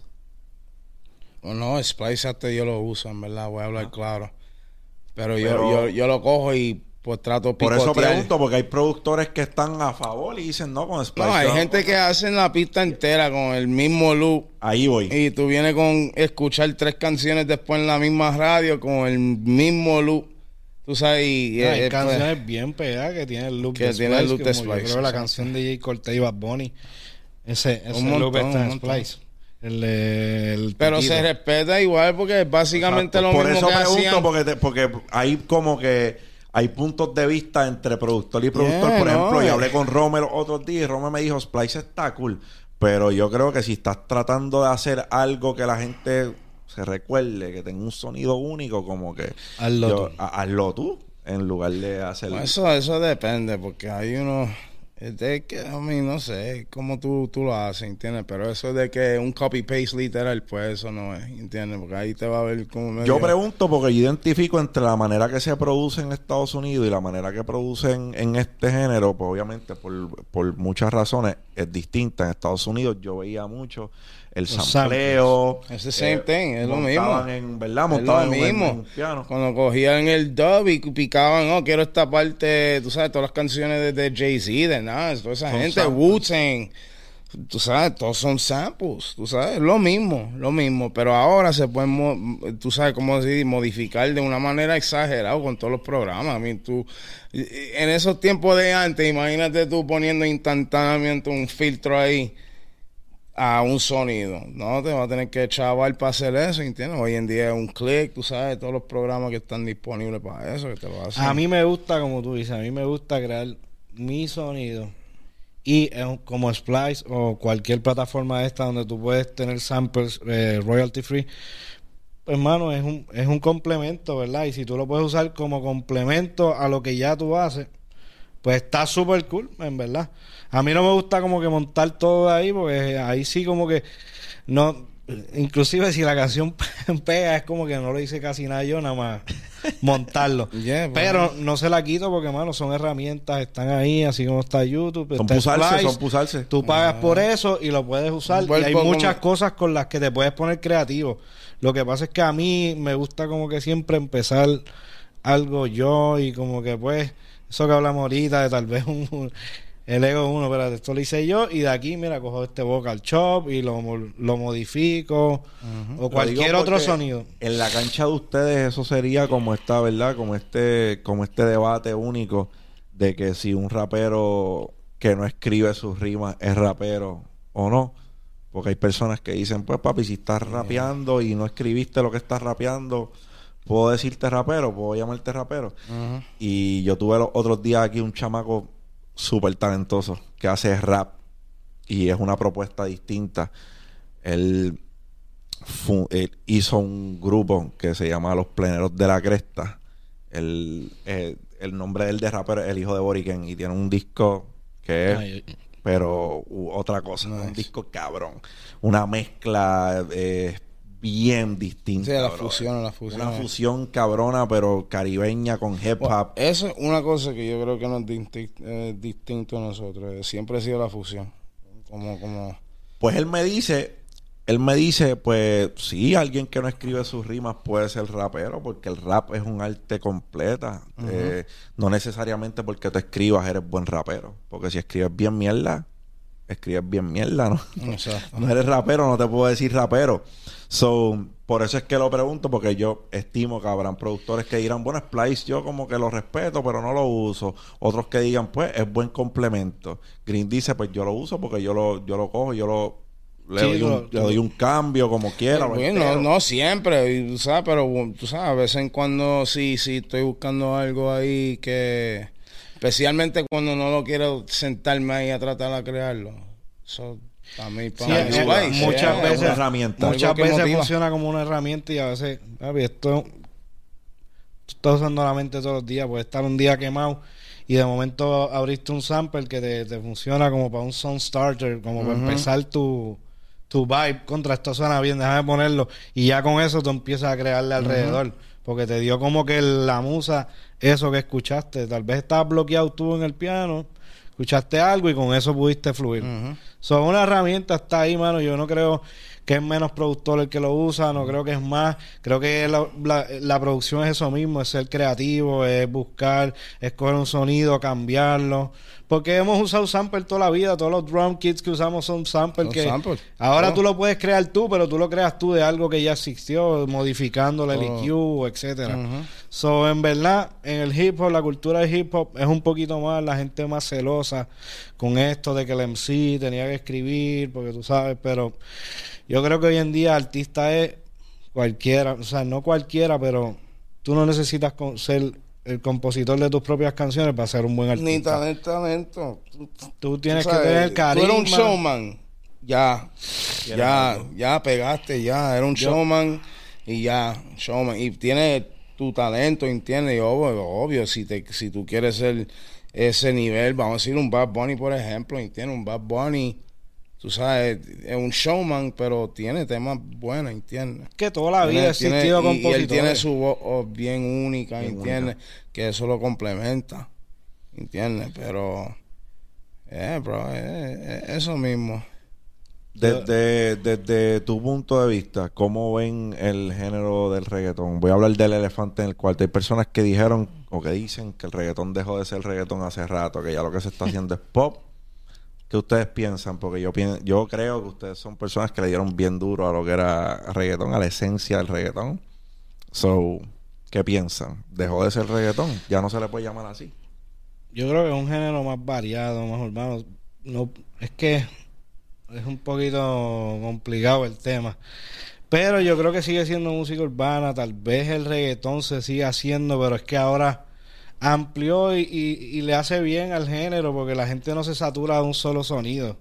No, Splice hasta yo lo uso, en verdad, voy a hablar ah. claro. Pero, yo, yo, yo lo cojo y pues trato Por eso pregunto, porque hay productores que están a favor y dicen no con Splice. No, hay gente que hacen la pista entera con el mismo loop. Ahí voy. Y tú vienes con escuchar tres canciones después en la misma radio con el mismo loop. Tú sabes, y, hay pues, canciones bien pegadas que tienen el loop que de tiene el loop de Splice. Yo creo la canción de J. Cortez y Bad Bunny. Ese, ese un loop está en Splice. El, pero se respeta igual porque es básicamente lo mismo Por eso que pregunto, porque, porque hay como que hay puntos de vista entre productor y productor. Por ejemplo, y eh. hablé con Romer otros días y Romer me dijo, Splice está cool. Pero yo creo que si estás tratando de hacer algo que la gente se recuerde, que tenga un sonido único, como que... Hazlo tú. hazlo tú, en lugar de hacerlo... Eso, eso depende, porque hay unos de que, a mí, no sé cómo tú, tú lo haces, ¿entiendes? Pero eso de que un copy-paste literal, pues eso no es, ¿entiendes? Porque ahí te va a ver cómo... Yo pregunto porque yo identifico entre la manera que se produce en Estados Unidos y la manera que producen en este género, pues obviamente por, por muchas razones es distinta. En Estados Unidos yo veía mucho el sampleo. Es el same thing, es lo mismo. En, ¿verdad? Montaban es lo mismo. Cuando cogían el dub y picaban, oh, quiero esta parte, tú sabes, todas las canciones de, Jay-Z, de nada, toda esa gente, Wu-Tang. Tú sabes, todos son samples, tú sabes, lo mismo, lo mismo, pero ahora se pueden, tú sabes cómo decir, modificar de una manera exagerada con todos los programas. I tú, en esos tiempos de antes, imagínate tú poniendo instantáneamente un filtro ahí a un sonido. No te va a tener que chaval para hacer eso, ¿entiendes? Hoy en día es un clic, tú sabes, todos los programas que están disponibles para eso, que te lo hacen. A mí me gusta, como tú dices, a mí me gusta crear mi sonido y como Splice o cualquier plataforma esta donde tú puedes tener samples eh, royalty free. Hermano, es un, es un complemento, ¿verdad? Y si tú lo puedes usar como complemento a lo que ya tú haces, pues está súper cool, en verdad. A mí no me gusta como que montar todo ahí, porque ahí sí como que no, inclusive si la canción pega es como que no lo hice casi nada yo, nada más montarlo. Pero no se la quito porque, mano, son herramientas, están ahí, así como está YouTube. Son pusarse, son pusarse. Tú pagas por ah. eso y lo puedes usar. y hay muchas cosas con las que te puedes poner creativo. Lo que pasa es que a mí me gusta como que siempre empezar algo yo y como que pues eso que hablamos ahorita de tal vez un el Ego 1, espérate, esto lo hice yo y de aquí, mira, cojo este vocal chop y lo, lo modifico o cualquier otro sonido. En la cancha de ustedes eso sería como esta, ¿verdad? Como este, como este debate único de que si un rapero que no escribe sus rimas es rapero o no. Porque hay personas que dicen, pues papi, si estás rapeando y no escribiste lo que estás rapeando, puedo decirte rapero, puedo llamarte rapero. Y yo tuve los otros días aquí un chamaco súper talentoso que hace rap y es una propuesta distinta. Él, hizo un grupo que se llama Los Pleneros de la Cresta. El, eh, el nombre del de rapper es El Hijo de Boriken y tiene un disco que es, pero otra cosa, un disco cabrón. Una mezcla eh, bien distinta. Sí, la fusión, la fusión. Una fusión cabrona, pero caribeña con hip hop. eso es una cosa que yo creo que no es eh, distinto a nosotros. Siempre ha sido la fusión. Como, como... Pues él me dice, él me dice, pues sí, alguien que no escribe sus rimas puede ser rapero, porque el rap es un arte completa. Eh, no necesariamente porque te escribas eres buen rapero. Porque si escribes bien mierda, escribes bien mierda, ¿no? no eres rapero, no te puedo decir rapero. So, por eso es que lo pregunto, porque yo estimo que habrán productores que dirán, bueno, Splice yo como que lo respeto, pero no lo uso. Otros que digan, pues, es buen complemento. Green dice, pues yo lo uso porque yo lo, yo lo cojo, yo lo, le, doy, un, cambio como quiera. Bueno, no, siempre, ¿sabes? Pero tú sabes, a veces en cuando sí, sí estoy buscando algo ahí que... Especialmente cuando no lo quiero sentarme ahí a tratar de crearlo. Eso para mí, para muchas veces, herramienta. Muchas veces funciona como una herramienta y a veces, esto tú estás usando la mente todos los días, puede estar un día quemado y de momento abriste un sample que te, funciona como para un sound starter, como para empezar tu, tu vibe. Contra esto suena bien, déjame ponerlo. Y ya con eso tú empiezas a crearle alrededor. Porque te dio como que la musa, eso que escuchaste. Tal vez estabas bloqueado tú en el piano, escuchaste algo y con eso pudiste fluir. Son una herramienta, está ahí, mano. Yo no creo que es menos productor el que lo usa, no creo que es más. Creo que la, la, producción es eso mismo, es ser creativo, es buscar, escoger un sonido, cambiarlo. Porque hemos usado sample toda la vida, todos los drum kits que usamos son samples que ahora tú lo puedes crear tú, pero tú lo creas tú de algo que ya existió, modificándole el EQ, etcétera. So, en verdad, en el hip hop, la cultura de hip hop es un poquito más la gente más celosa con esto de que el MC tenía que escribir, porque tú sabes, pero yo creo que hoy en día artista es cualquiera, o sea, no cualquiera, pero tú no necesitas ser el compositor de tus propias canciones para ser un buen artista. Ni talento, talento. Tú, tienes que tener carisma. Tú eres un showman. Ya. Ya, ya pegaste, ya. Era un showman y ya, showman. Y tienes tu talento, ¿entiendes? Y obvio, obvio si, te, si tú quieres ser ese nivel, vamos a decir un Bad Bunny, por ejemplo, ¿entiendes? Un Bad Bunny tú sabes, es un showman, pero tiene temas buenos, ¿entiendes? Que toda la vida ha existido compositores. Y él tiene su voz bien única, ¿entiendes? Que eso lo complementa, ¿entiendes? Pero, eh, bro, eh, eso mismo. Desde, desde tu punto de vista, ¿cómo ven el género del reggaetón? Voy a hablar del elefante en el cuarto. Hay personas que dijeron o que dicen que el reggaetón dejó de ser reggaetón hace rato, que ya lo que se está haciendo es pop ¿Qué ustedes piensan? Porque yo pienso, yo creo que ustedes son personas que le dieron bien duro a lo que era reggaetón, a la esencia del reggaetón. So, ¿qué piensan? ¿Dejó de ser reggaetón? ¿Ya no se le puede llamar así? Yo creo que es un género más variado, más urbano. No, es que es un poquito complicado el tema. Pero yo creo que sigue siendo música urbana. Tal vez el reggaetón se sigue haciendo, pero es que ahora amplió y, le hace bien al género porque la gente no se satura de un solo sonido.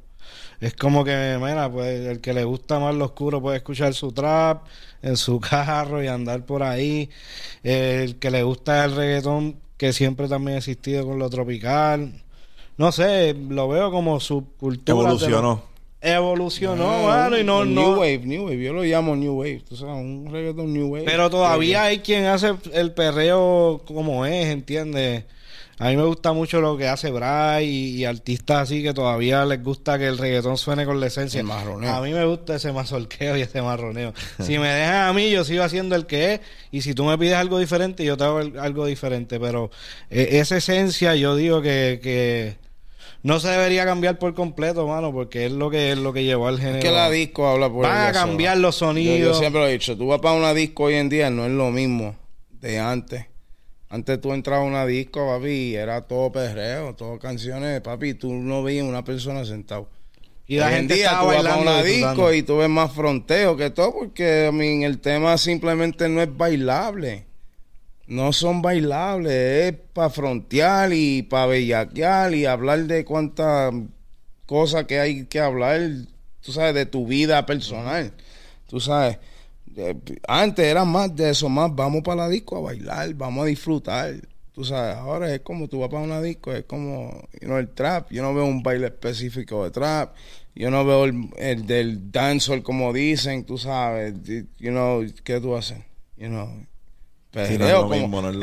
Es como que, mira, pues el que le gusta más lo oscuro puede escuchar su trap en su carro y andar por ahí. El que le gusta el reggaetón, que siempre también ha existido con lo tropical. No sé, lo veo como subcultura. Evolucionó evolucionó, mano, y no, New Wave, New Wave, yo lo llamo New Wave, tú sabes, un reggaetón New Wave. Pero todavía hay quien hace el perreo como es, ¿entiendes? A mí me gusta mucho lo que hace Bray y, artistas así que todavía les gusta que el reggaetón suene con la esencia. A mí me gusta ese mazorqueo y ese marroneo. si me dejan a mí, yo sigo haciendo el que es. Y si tú me pides algo diferente, yo te hago algo diferente. Pero eh, esa esencia, yo digo que, que no se debería cambiar por completo, mano, porque es lo que es lo que llevó al género. Es que la disco habla por Van a cambiar los sonidos. Yo, siempre lo he dicho, tú vas para una disco hoy en día, no es lo mismo de antes. Antes tú entrabas a una disco, papi, y era todo perreo, todo canciones, papi, tú no veías una persona sentado. Y la gente en día tú vas a una disco y tú ves más fronteo que todo, porque el tema simplemente no es bailable no son bailables, es para frontear y para bellaquear y hablar de cuántas cosas que hay que hablar, tú sabes, de tu vida personal. Tú sabes, antes era más de eso, más vamos para la disco a bailar, vamos a disfrutar. Tú sabes, ahora es como tú vas para una disco, es como, you know, el trap. Yo no veo un baile específico de trap. Yo no veo el, el del dancehall como dicen, tú sabes. You know, ¿qué tú haces? You know, Perreo,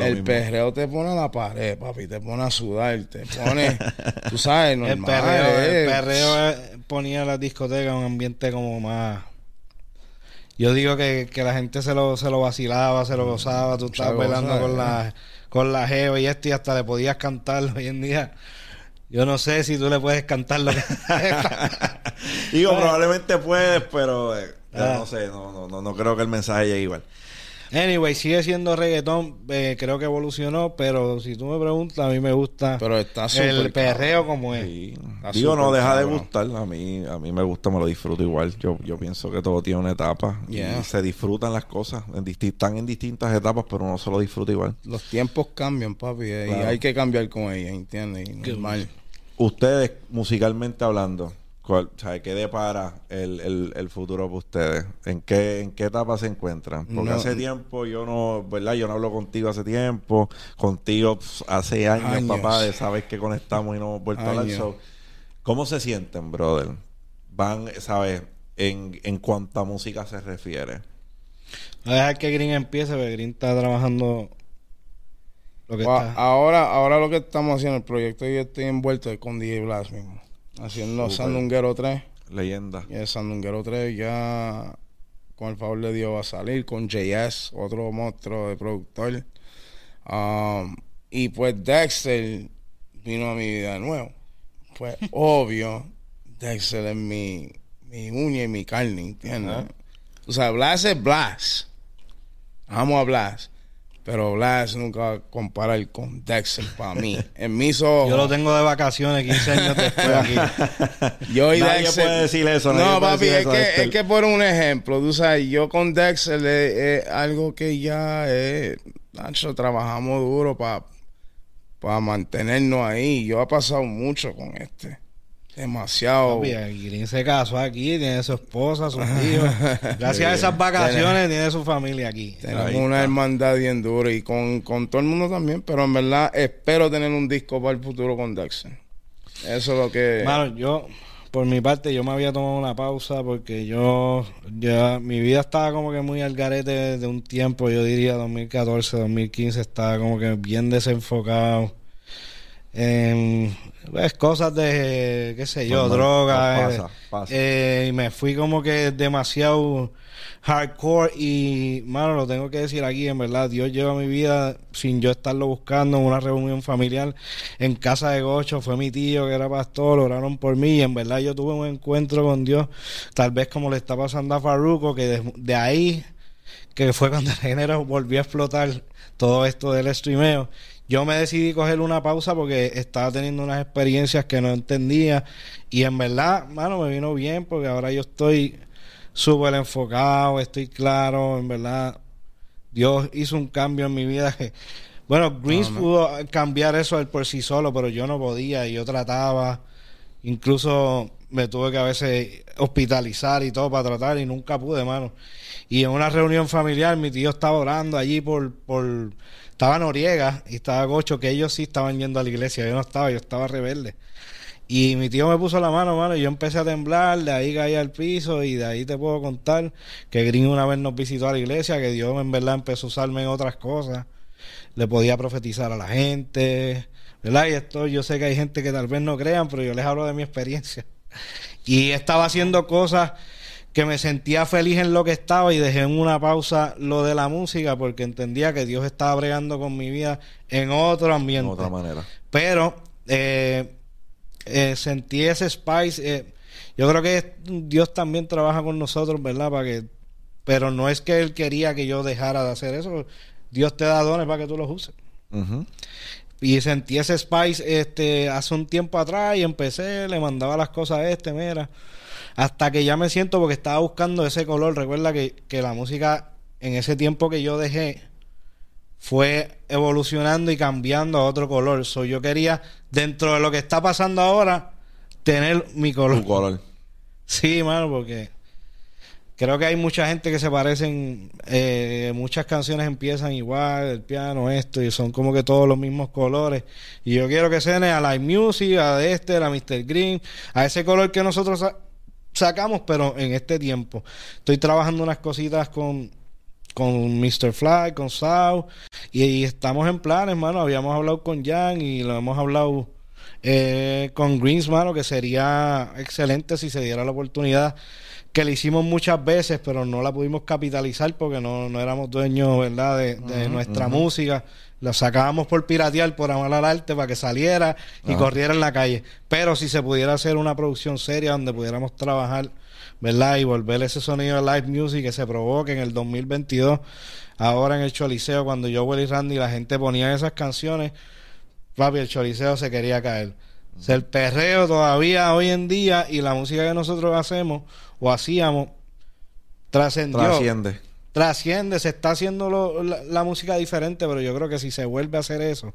el perreo te pone a la pared, papi, te pone a sudar, te pone, tú sabes, normal. El perreo, el perreo ponía la discoteca en un ambiente como más... Yo digo que, que la gente se lo, se lo vacilaba, se lo gozaba, tú estabas bailando con la, con la jeva y esto y hasta le podías cantar hoy en día. Yo no sé si tú le puedes cantar lo que... Digo, probablemente puedes, pero eh, ah. no sé, no, no, no, no creo que el mensaje llegue igual. Anyway, sigue siendo reggaetón. Eh, creo que evolucionó, pero si tú me preguntas, a mí me gusta pero está el perreo como es. Digo, no deja de gustar. A mí, a mí me gusta, me lo disfruto igual. Yo, yo pienso que todo tiene una etapa. Y se disfrutan las cosas. En están en distintas etapas, pero uno se lo disfruta igual. Los tiempos cambian, papi. Y hay que cambiar con ellas, ¿entiendes? normal. Ustedes, musicalmente hablando, ¿Cuál, ¿Qué depara el, el, el, futuro para ustedes? ¿En qué, ¿En qué etapa se encuentran? Porque hace tiempo yo no, ¿verdad? Yo no hablo contigo hace tiempo, contigo pues, hace años, papá, de sabes que conectamos y no hemos vuelto a hablar. ¿Cómo se sienten, brother? Van, ¿sabes? En, en cuanto a música se refiere. a dejar que Green empiece, porque Green está trabajando lo que está. Ahora, ahora lo que estamos haciendo, el proyecto yo estoy envuelto es con DJ Blast mismo haciendo Sandunguero 3. Leyenda. Y el Sandunguero 3 ya, con el favor de Dios, va a salir con JS, otro monstruo de productor. Um, y pues Dexter vino a mi vida de nuevo. Pues obvio, Dexter es mi, mi uña y mi carne, ¿entiendes? O sea, Blas es Blas. Amo a Blas. Pero Blas nunca va a comparar con Dexter para mí. En mis ojos. Yo lo tengo de vacaciones 15 años después aquí. yo y nadie Dexter. puede decir eso. No, papi, es que, es que por un ejemplo, tú sabes, yo con Dexter es, algo que ya es. Nacho, trabajamos duro para para mantenernos ahí. Yo he pasado mucho con este. Demasiado. Papi, Green se casó aquí, tiene su esposa, sus hijos. Gracias a esas vacaciones tiene su familia aquí. Tenemos una hermandad bien dura y con, todo el mundo también, pero en verdad espero tener un disco para el futuro con Dexter. Eso es lo que... Bueno, yo, por mi parte, yo me había tomado una pausa porque yo, ya, mi vida estaba como que muy al garete de un tiempo, yo diría 2014, 2015, estaba como que bien desenfocado en pues, cosas de, qué sé yo, drogas. Eh, y me fui como que demasiado hardcore y, mano, lo tengo que decir aquí, en verdad, Dios lleva mi vida sin yo estarlo buscando en una reunión familiar en casa de Gocho, fue mi tío que era pastor, oraron por mí y en verdad yo tuve un encuentro con Dios, tal vez como le está pasando a Farruko, que de, ahí, que fue cuando el género volvió a explotar todo esto del streameo yo me decidí coger una pausa porque estaba teniendo unas experiencias que no entendía y en verdad, mano, me vino bien porque ahora yo estoy súper enfocado, estoy claro, en verdad, Dios hizo un cambio en mi vida que, bueno, Greens pudo cambiar eso por sí solo, pero yo no podía y yo trataba, incluso me tuve que a veces hospitalizar y todo para tratar y nunca pude, mano. Y en una reunión familiar mi tío estaba orando allí por, por estaba Noriega y estaba Gocho, que ellos sí estaban yendo a la iglesia. Yo no estaba, yo estaba rebelde. Y mi tío me puso la mano, mano, y yo empecé a temblar, de ahí caí al piso y de ahí te puedo contar que Green una vez nos visitó a la iglesia, que Dios en verdad empezó a usarme en otras cosas. Le podía profetizar a la gente, ¿verdad? Y esto yo sé que hay gente que tal vez no crean, pero yo les hablo de mi experiencia. Y estaba haciendo cosas que me sentía feliz en lo que estaba y dejé en una pausa lo de la música porque entendía que Dios estaba bregando con mi vida en otro ambiente. De otra manera. Pero eh, eh, sentí ese spice. Eh, yo creo que Dios también trabaja con nosotros, ¿verdad? Para que, pero no es que Él quería que yo dejara de hacer eso. Dios te da dones para que tú los uses. Y sentí ese spice este, hace un tiempo atrás y empecé, le mandaba las cosas a este, mira hasta que ya me siento porque estaba buscando ese color. Recuerda que, la música en ese tiempo que yo dejé fue evolucionando y cambiando a otro color. So, yo quería, dentro de lo que está pasando ahora, tener mi color. Tu color. Sí, mano, porque creo que hay mucha gente que se parecen, eh, muchas canciones empiezan igual, el piano, esto, y son como que todos los mismos colores. Y yo quiero que suene a Live Music, a este, a Mr. Green, a ese color que nosotros sacamos, pero en este tiempo. Estoy trabajando unas cositas con, con Mr. Fly, con Sao, y, estamos en planes, hermano. Habíamos hablado con Jan y lo hemos hablado eh, con Greens, mano, que sería excelente si se diera la oportunidad que le hicimos muchas veces, pero no la pudimos capitalizar porque no, no éramos dueños, ¿verdad?, de, nuestra música. Lo sacábamos por piratear, por amar al arte, para que saliera y corriera en la calle. Pero si se pudiera hacer una producción seria donde pudiéramos trabajar, ¿verdad? Y volver ese sonido de live music que se provoque en el 2022, ahora en el Choliseo, cuando yo, Willy Randy, la gente ponía esas canciones, papi, el Choliseo se quería caer. el perreo todavía hoy en día y la música que nosotros hacemos o hacíamos trascendió. Trasciende trasciende, se está haciendo la, música diferente, pero yo creo que si se vuelve a hacer eso,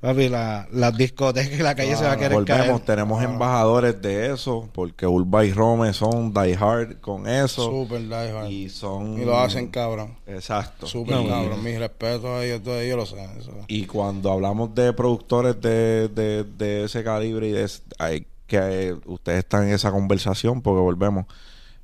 papi, la, las discotecas y la calle se va a querer volvemos, Tenemos embajadores de eso, porque Urba y Rome son die hard con eso. Super die hard. Y son... Y lo hacen cabrón. Exacto. Super cabrón. Mis respetos a ellos, todos ellos lo saben. Y cuando hablamos de productores de, de, de ese calibre y de... Hay, que ustedes están en esa conversación, porque volvemos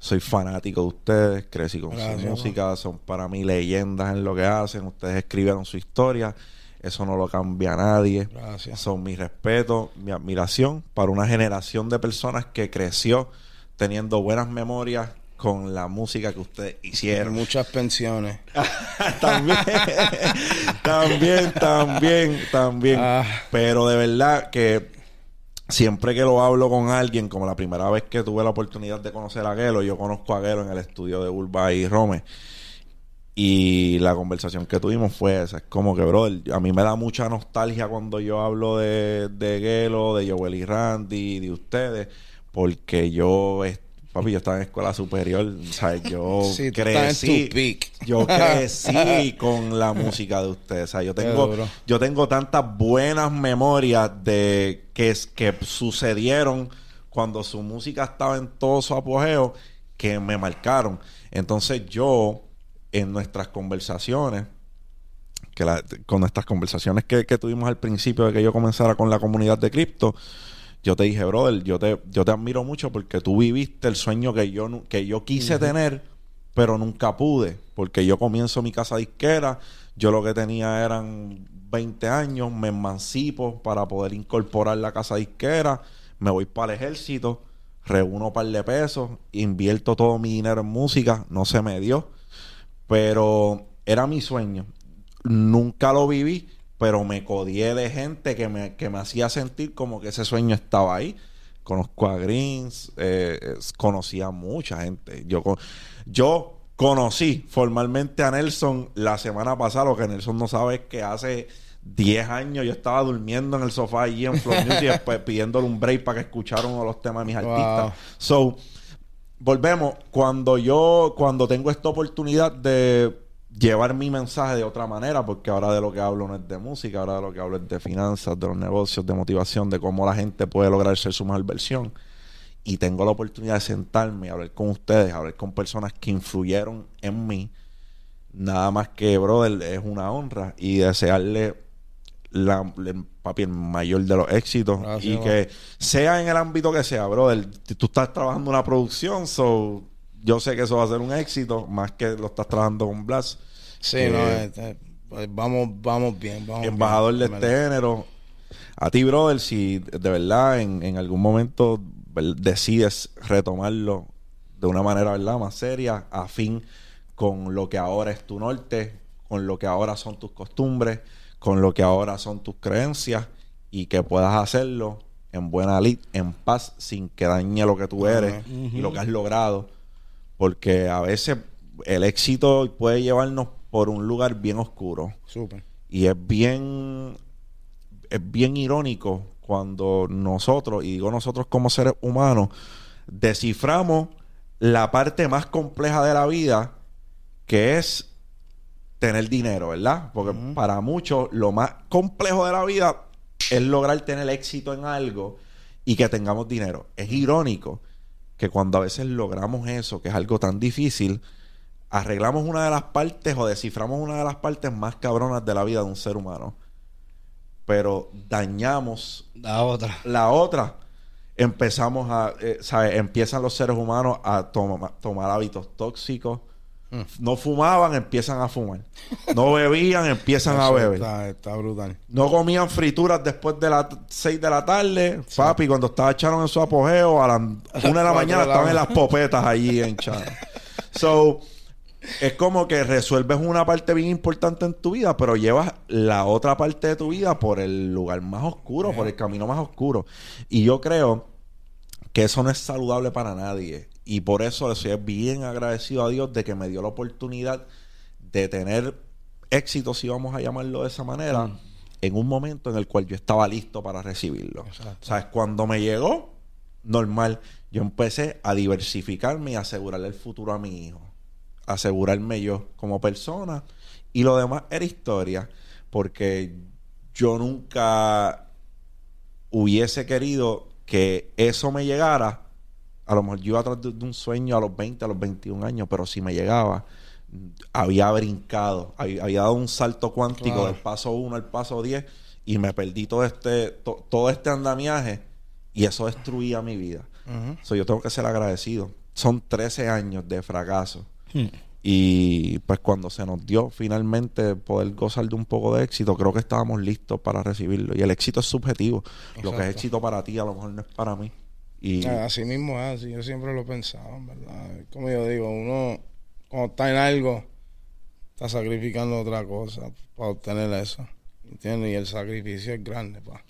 soy fanático de ustedes, crecí con su música, son para mí leyendas en lo que hacen, ustedes escribieron su historia, eso no lo cambia nadie. Gracias. Son mi respeto, mi admiración para una generación de personas que creció teniendo buenas memorias con la música que ustedes hicieron. Muchas pensiones. también, también, también, también. Ah. Pero de verdad que siempre que lo hablo con alguien, como la primera vez que tuve la oportunidad de conocer a Gelo, yo conozco a Gelo en el estudio de Urba y Rome. Y la conversación que tuvimos fue esa. Es como que, bro, a mí me da mucha nostalgia cuando yo hablo de, de Gelo, de Joel y Randy, de ustedes, porque yo Papi, yo estaba en escuela superior, o yo crecí, yo crecí con la música de ustedes, o sea, yo tengo, yo tengo tantas buenas memorias de que, que sucedieron cuando su música estaba en todo su apogeo que me marcaron. Entonces yo, en nuestras conversaciones, que con nuestras conversaciones que, que tuvimos al principio de que yo comenzara con la comunidad de cripto, yo te dije, brother, yo te, yo te admiro mucho porque tú viviste el sueño que yo, que yo quise tener, pero nunca pude, porque yo comienzo mi casa disquera, yo lo que tenía eran 20 años, me emancipo para poder incorporar la casa disquera, me voy para el ejército, reúno un par de pesos, invierto todo mi dinero en música, no se me dio, pero era mi sueño. Nunca lo viví pero me codié de gente que me, que me hacía sentir como que ese sueño estaba ahí. Conozco a Greens, eh, conocí a mucha gente. Yo, yo conocí formalmente a Nelson la semana pasada. Lo que Nelson no sabe es que hace 10 años yo estaba durmiendo en el sofá allí en Flow Music después pidiéndole un break para que escucharan uno de los temas de mis artistas. So, volvemos. Cuando yo, cuando tengo esta oportunidad de llevar mi mensaje de otra manera, porque ahora de lo que hablo no es de música, ahora de lo que hablo es de finanzas, de los negocios, de motivación, de cómo la gente puede lograr ser su mejor versión. Y tengo la oportunidad de sentarme y hablar con ustedes, hablar con personas que influyeron en mí. Nada más que, brother, es una honra y desearle la, el, papi, mayor de los éxitos y que sea en el ámbito que sea, brother. Tú estás trabajando una producción, so yo sé que eso va a ser un éxito, más que lo estás trabajando con Blas. Sí, no, este, pues vamos, vamos bien. Vamos embajador de este género. A ti, brother, si de verdad en, en algún momento decides retomarlo de una manera, ¿verdad?, más seria, a fin con lo que ahora es tu norte, con lo que ahora son tus costumbres, con lo que ahora son tus creencias y que puedas hacerlo en buena lid, en paz, sin que dañe lo que tú eres y lo que has logrado porque a veces el éxito puede llevarnos por un lugar bien oscuro. Súper. Y es bien, es bien irónico cuando nosotros, y digo nosotros como seres humanos, desciframos la parte más compleja de la vida, que es tener dinero, ¿verdad? Porque para muchos lo más complejo de la vida es lograr tener éxito en algo y que tengamos dinero. Es irónico que cuando a veces logramos eso, que es algo tan difícil, arreglamos una de las partes o desciframos una de las partes más cabronas de la vida de un ser humano. Pero dañamos la otra. La otra. Empezamos a, eh, ¿sabes? Empiezan los seres humanos a tomar hábitos tóxicos no fumaban, empiezan a fumar. No bebían, empiezan a beber. Está, brutal. No comían frituras después de las 6 de la tarde. Papi, cuando estaba Chano en su apogeo, a las 1 de la mañana estaban en las popetas allí en Chano. So, es como que resuelves una parte bien importante en tu vida, pero llevas la otra parte de tu vida por el lugar más oscuro, por el camino más oscuro. Y yo creo que eso no es saludable para nadie. Y por eso le soy bien agradecido a Dios de que me dio la oportunidad de tener éxito, si vamos a llamarlo de esa manera, mm. en un momento en el cual yo estaba listo para recibirlo. O sea, cuando me llegó, normal, yo empecé a diversificarme y asegurarle el futuro a mi hijo. Asegurarme yo como persona. Y lo demás era historia, porque yo nunca hubiese querido que eso me llegara. A lo mejor yo iba atrás de, un sueño a los 20, a los 21 años, pero si me llegaba, había brincado, había, dado un salto cuántico del paso 1 al paso 10 y me perdí todo este, todo este andamiaje y eso destruía mi vida. yo tengo que ser agradecido. Son 13 años de fracaso. Hmm. Y pues cuando se nos dio finalmente poder gozar de un poco de éxito, creo que estábamos listos para recibirlo. Y el éxito es subjetivo. Lo que es éxito para ti a lo mejor no es para mí. Y... Ah, así mismo es, así yo siempre lo he pensado, ¿verdad? Como yo digo, uno cuando está en algo, está sacrificando otra cosa para obtener eso. ¿Entiendes? Y el sacrificio es grande, pa.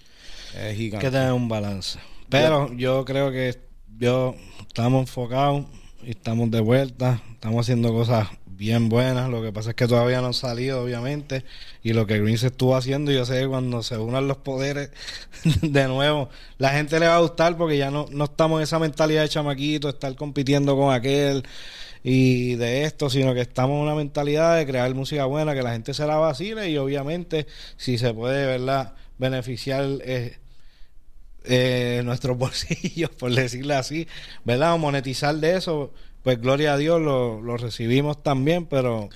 Es gigante. Que tener un balance. Pero yo creo que yo estamos enfocados y estamos de vuelta, estamos haciendo cosas bien buenas. Lo que pasa es que todavía no han salido, obviamente. Y lo que Green se estuvo haciendo, yo sé que cuando se unan los poderes de nuevo, la gente le va a gustar porque ya no, no estamos en esa mentalidad de chamaquito, estar compitiendo con aquel y de esto, sino que estamos en una mentalidad de crear música buena, que la gente se la vacile y obviamente si se puede, ¿verdad?, beneficiar eh, eh, nuestros bolsillos, por decirlo así, ¿verdad? O monetizar de eso, pues gloria a Dios lo, lo recibimos también, pero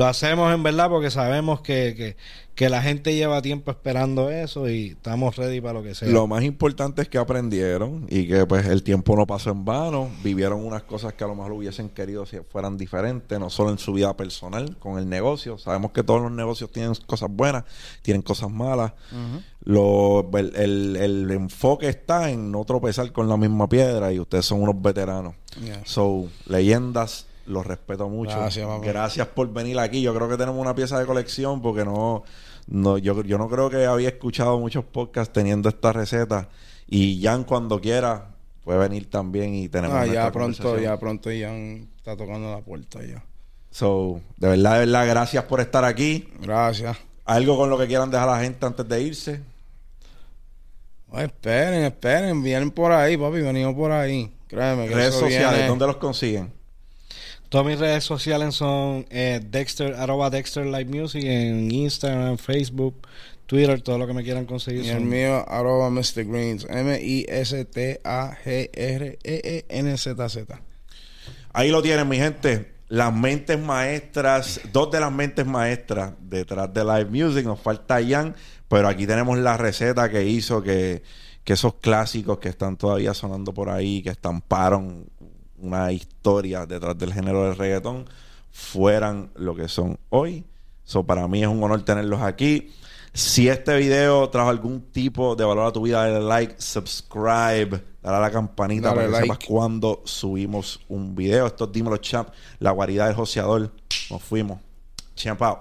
lo hacemos en verdad porque sabemos que, que, que la gente lleva tiempo esperando eso y estamos ready para lo que sea. Lo más importante es que aprendieron y que pues el tiempo no pasó en vano, vivieron unas cosas que a lo mejor hubiesen querido si fueran diferentes, no solo en su vida personal, con el negocio. Sabemos que todos los negocios tienen cosas buenas, tienen cosas malas. lo, el, enfoque está en no tropezar con la misma piedra y ustedes son unos veteranos. So, leyendas los respeto mucho. Gracias, Gracias por venir aquí. Yo creo que tenemos una pieza de colección porque no no, yo, yo no creo que había escuchado muchos podcasts teniendo esta receta. Y Jan cuando quiera puede venir también y tenemos ah, ya pronto, ya pronto Jan está tocando la puerta ya. So, de verdad, de verdad, gracias por estar aquí. Gracias. ¿Algo con lo que quieran dejar a la gente antes de irse? esperen, esperen, vienen por ahí, papi, venimos por ahí. Créeme que Redes sociales, ¿dónde los consiguen? Todas mis redes sociales son eh, Dexter, arroba Dexter Live Music en Instagram, Facebook, Twitter, todo lo que me quieran conseguir. Y el mío, arroba Mr. Greens, M-I-S-T-A-G-R-E-E-N-Z-Z. Ahí lo tienen, mi gente. Las mentes maestras, dos de las mentes maestras detrás de Live Music. Nos falta Ian, pero aquí tenemos la receta que hizo que, que esos clásicos que están todavía sonando por ahí, que estamparon una historia detrás del género del reggaetón fueran lo que son hoy. So, para mí es un honor tenerlos aquí. Si este video trajo algún tipo de valor a tu vida, dale like, subscribe, dale a la campanita para que sepas cuando subimos un video. Esto es Dímelo Champ, la guarida del joseador. Nos fuimos. Champ out.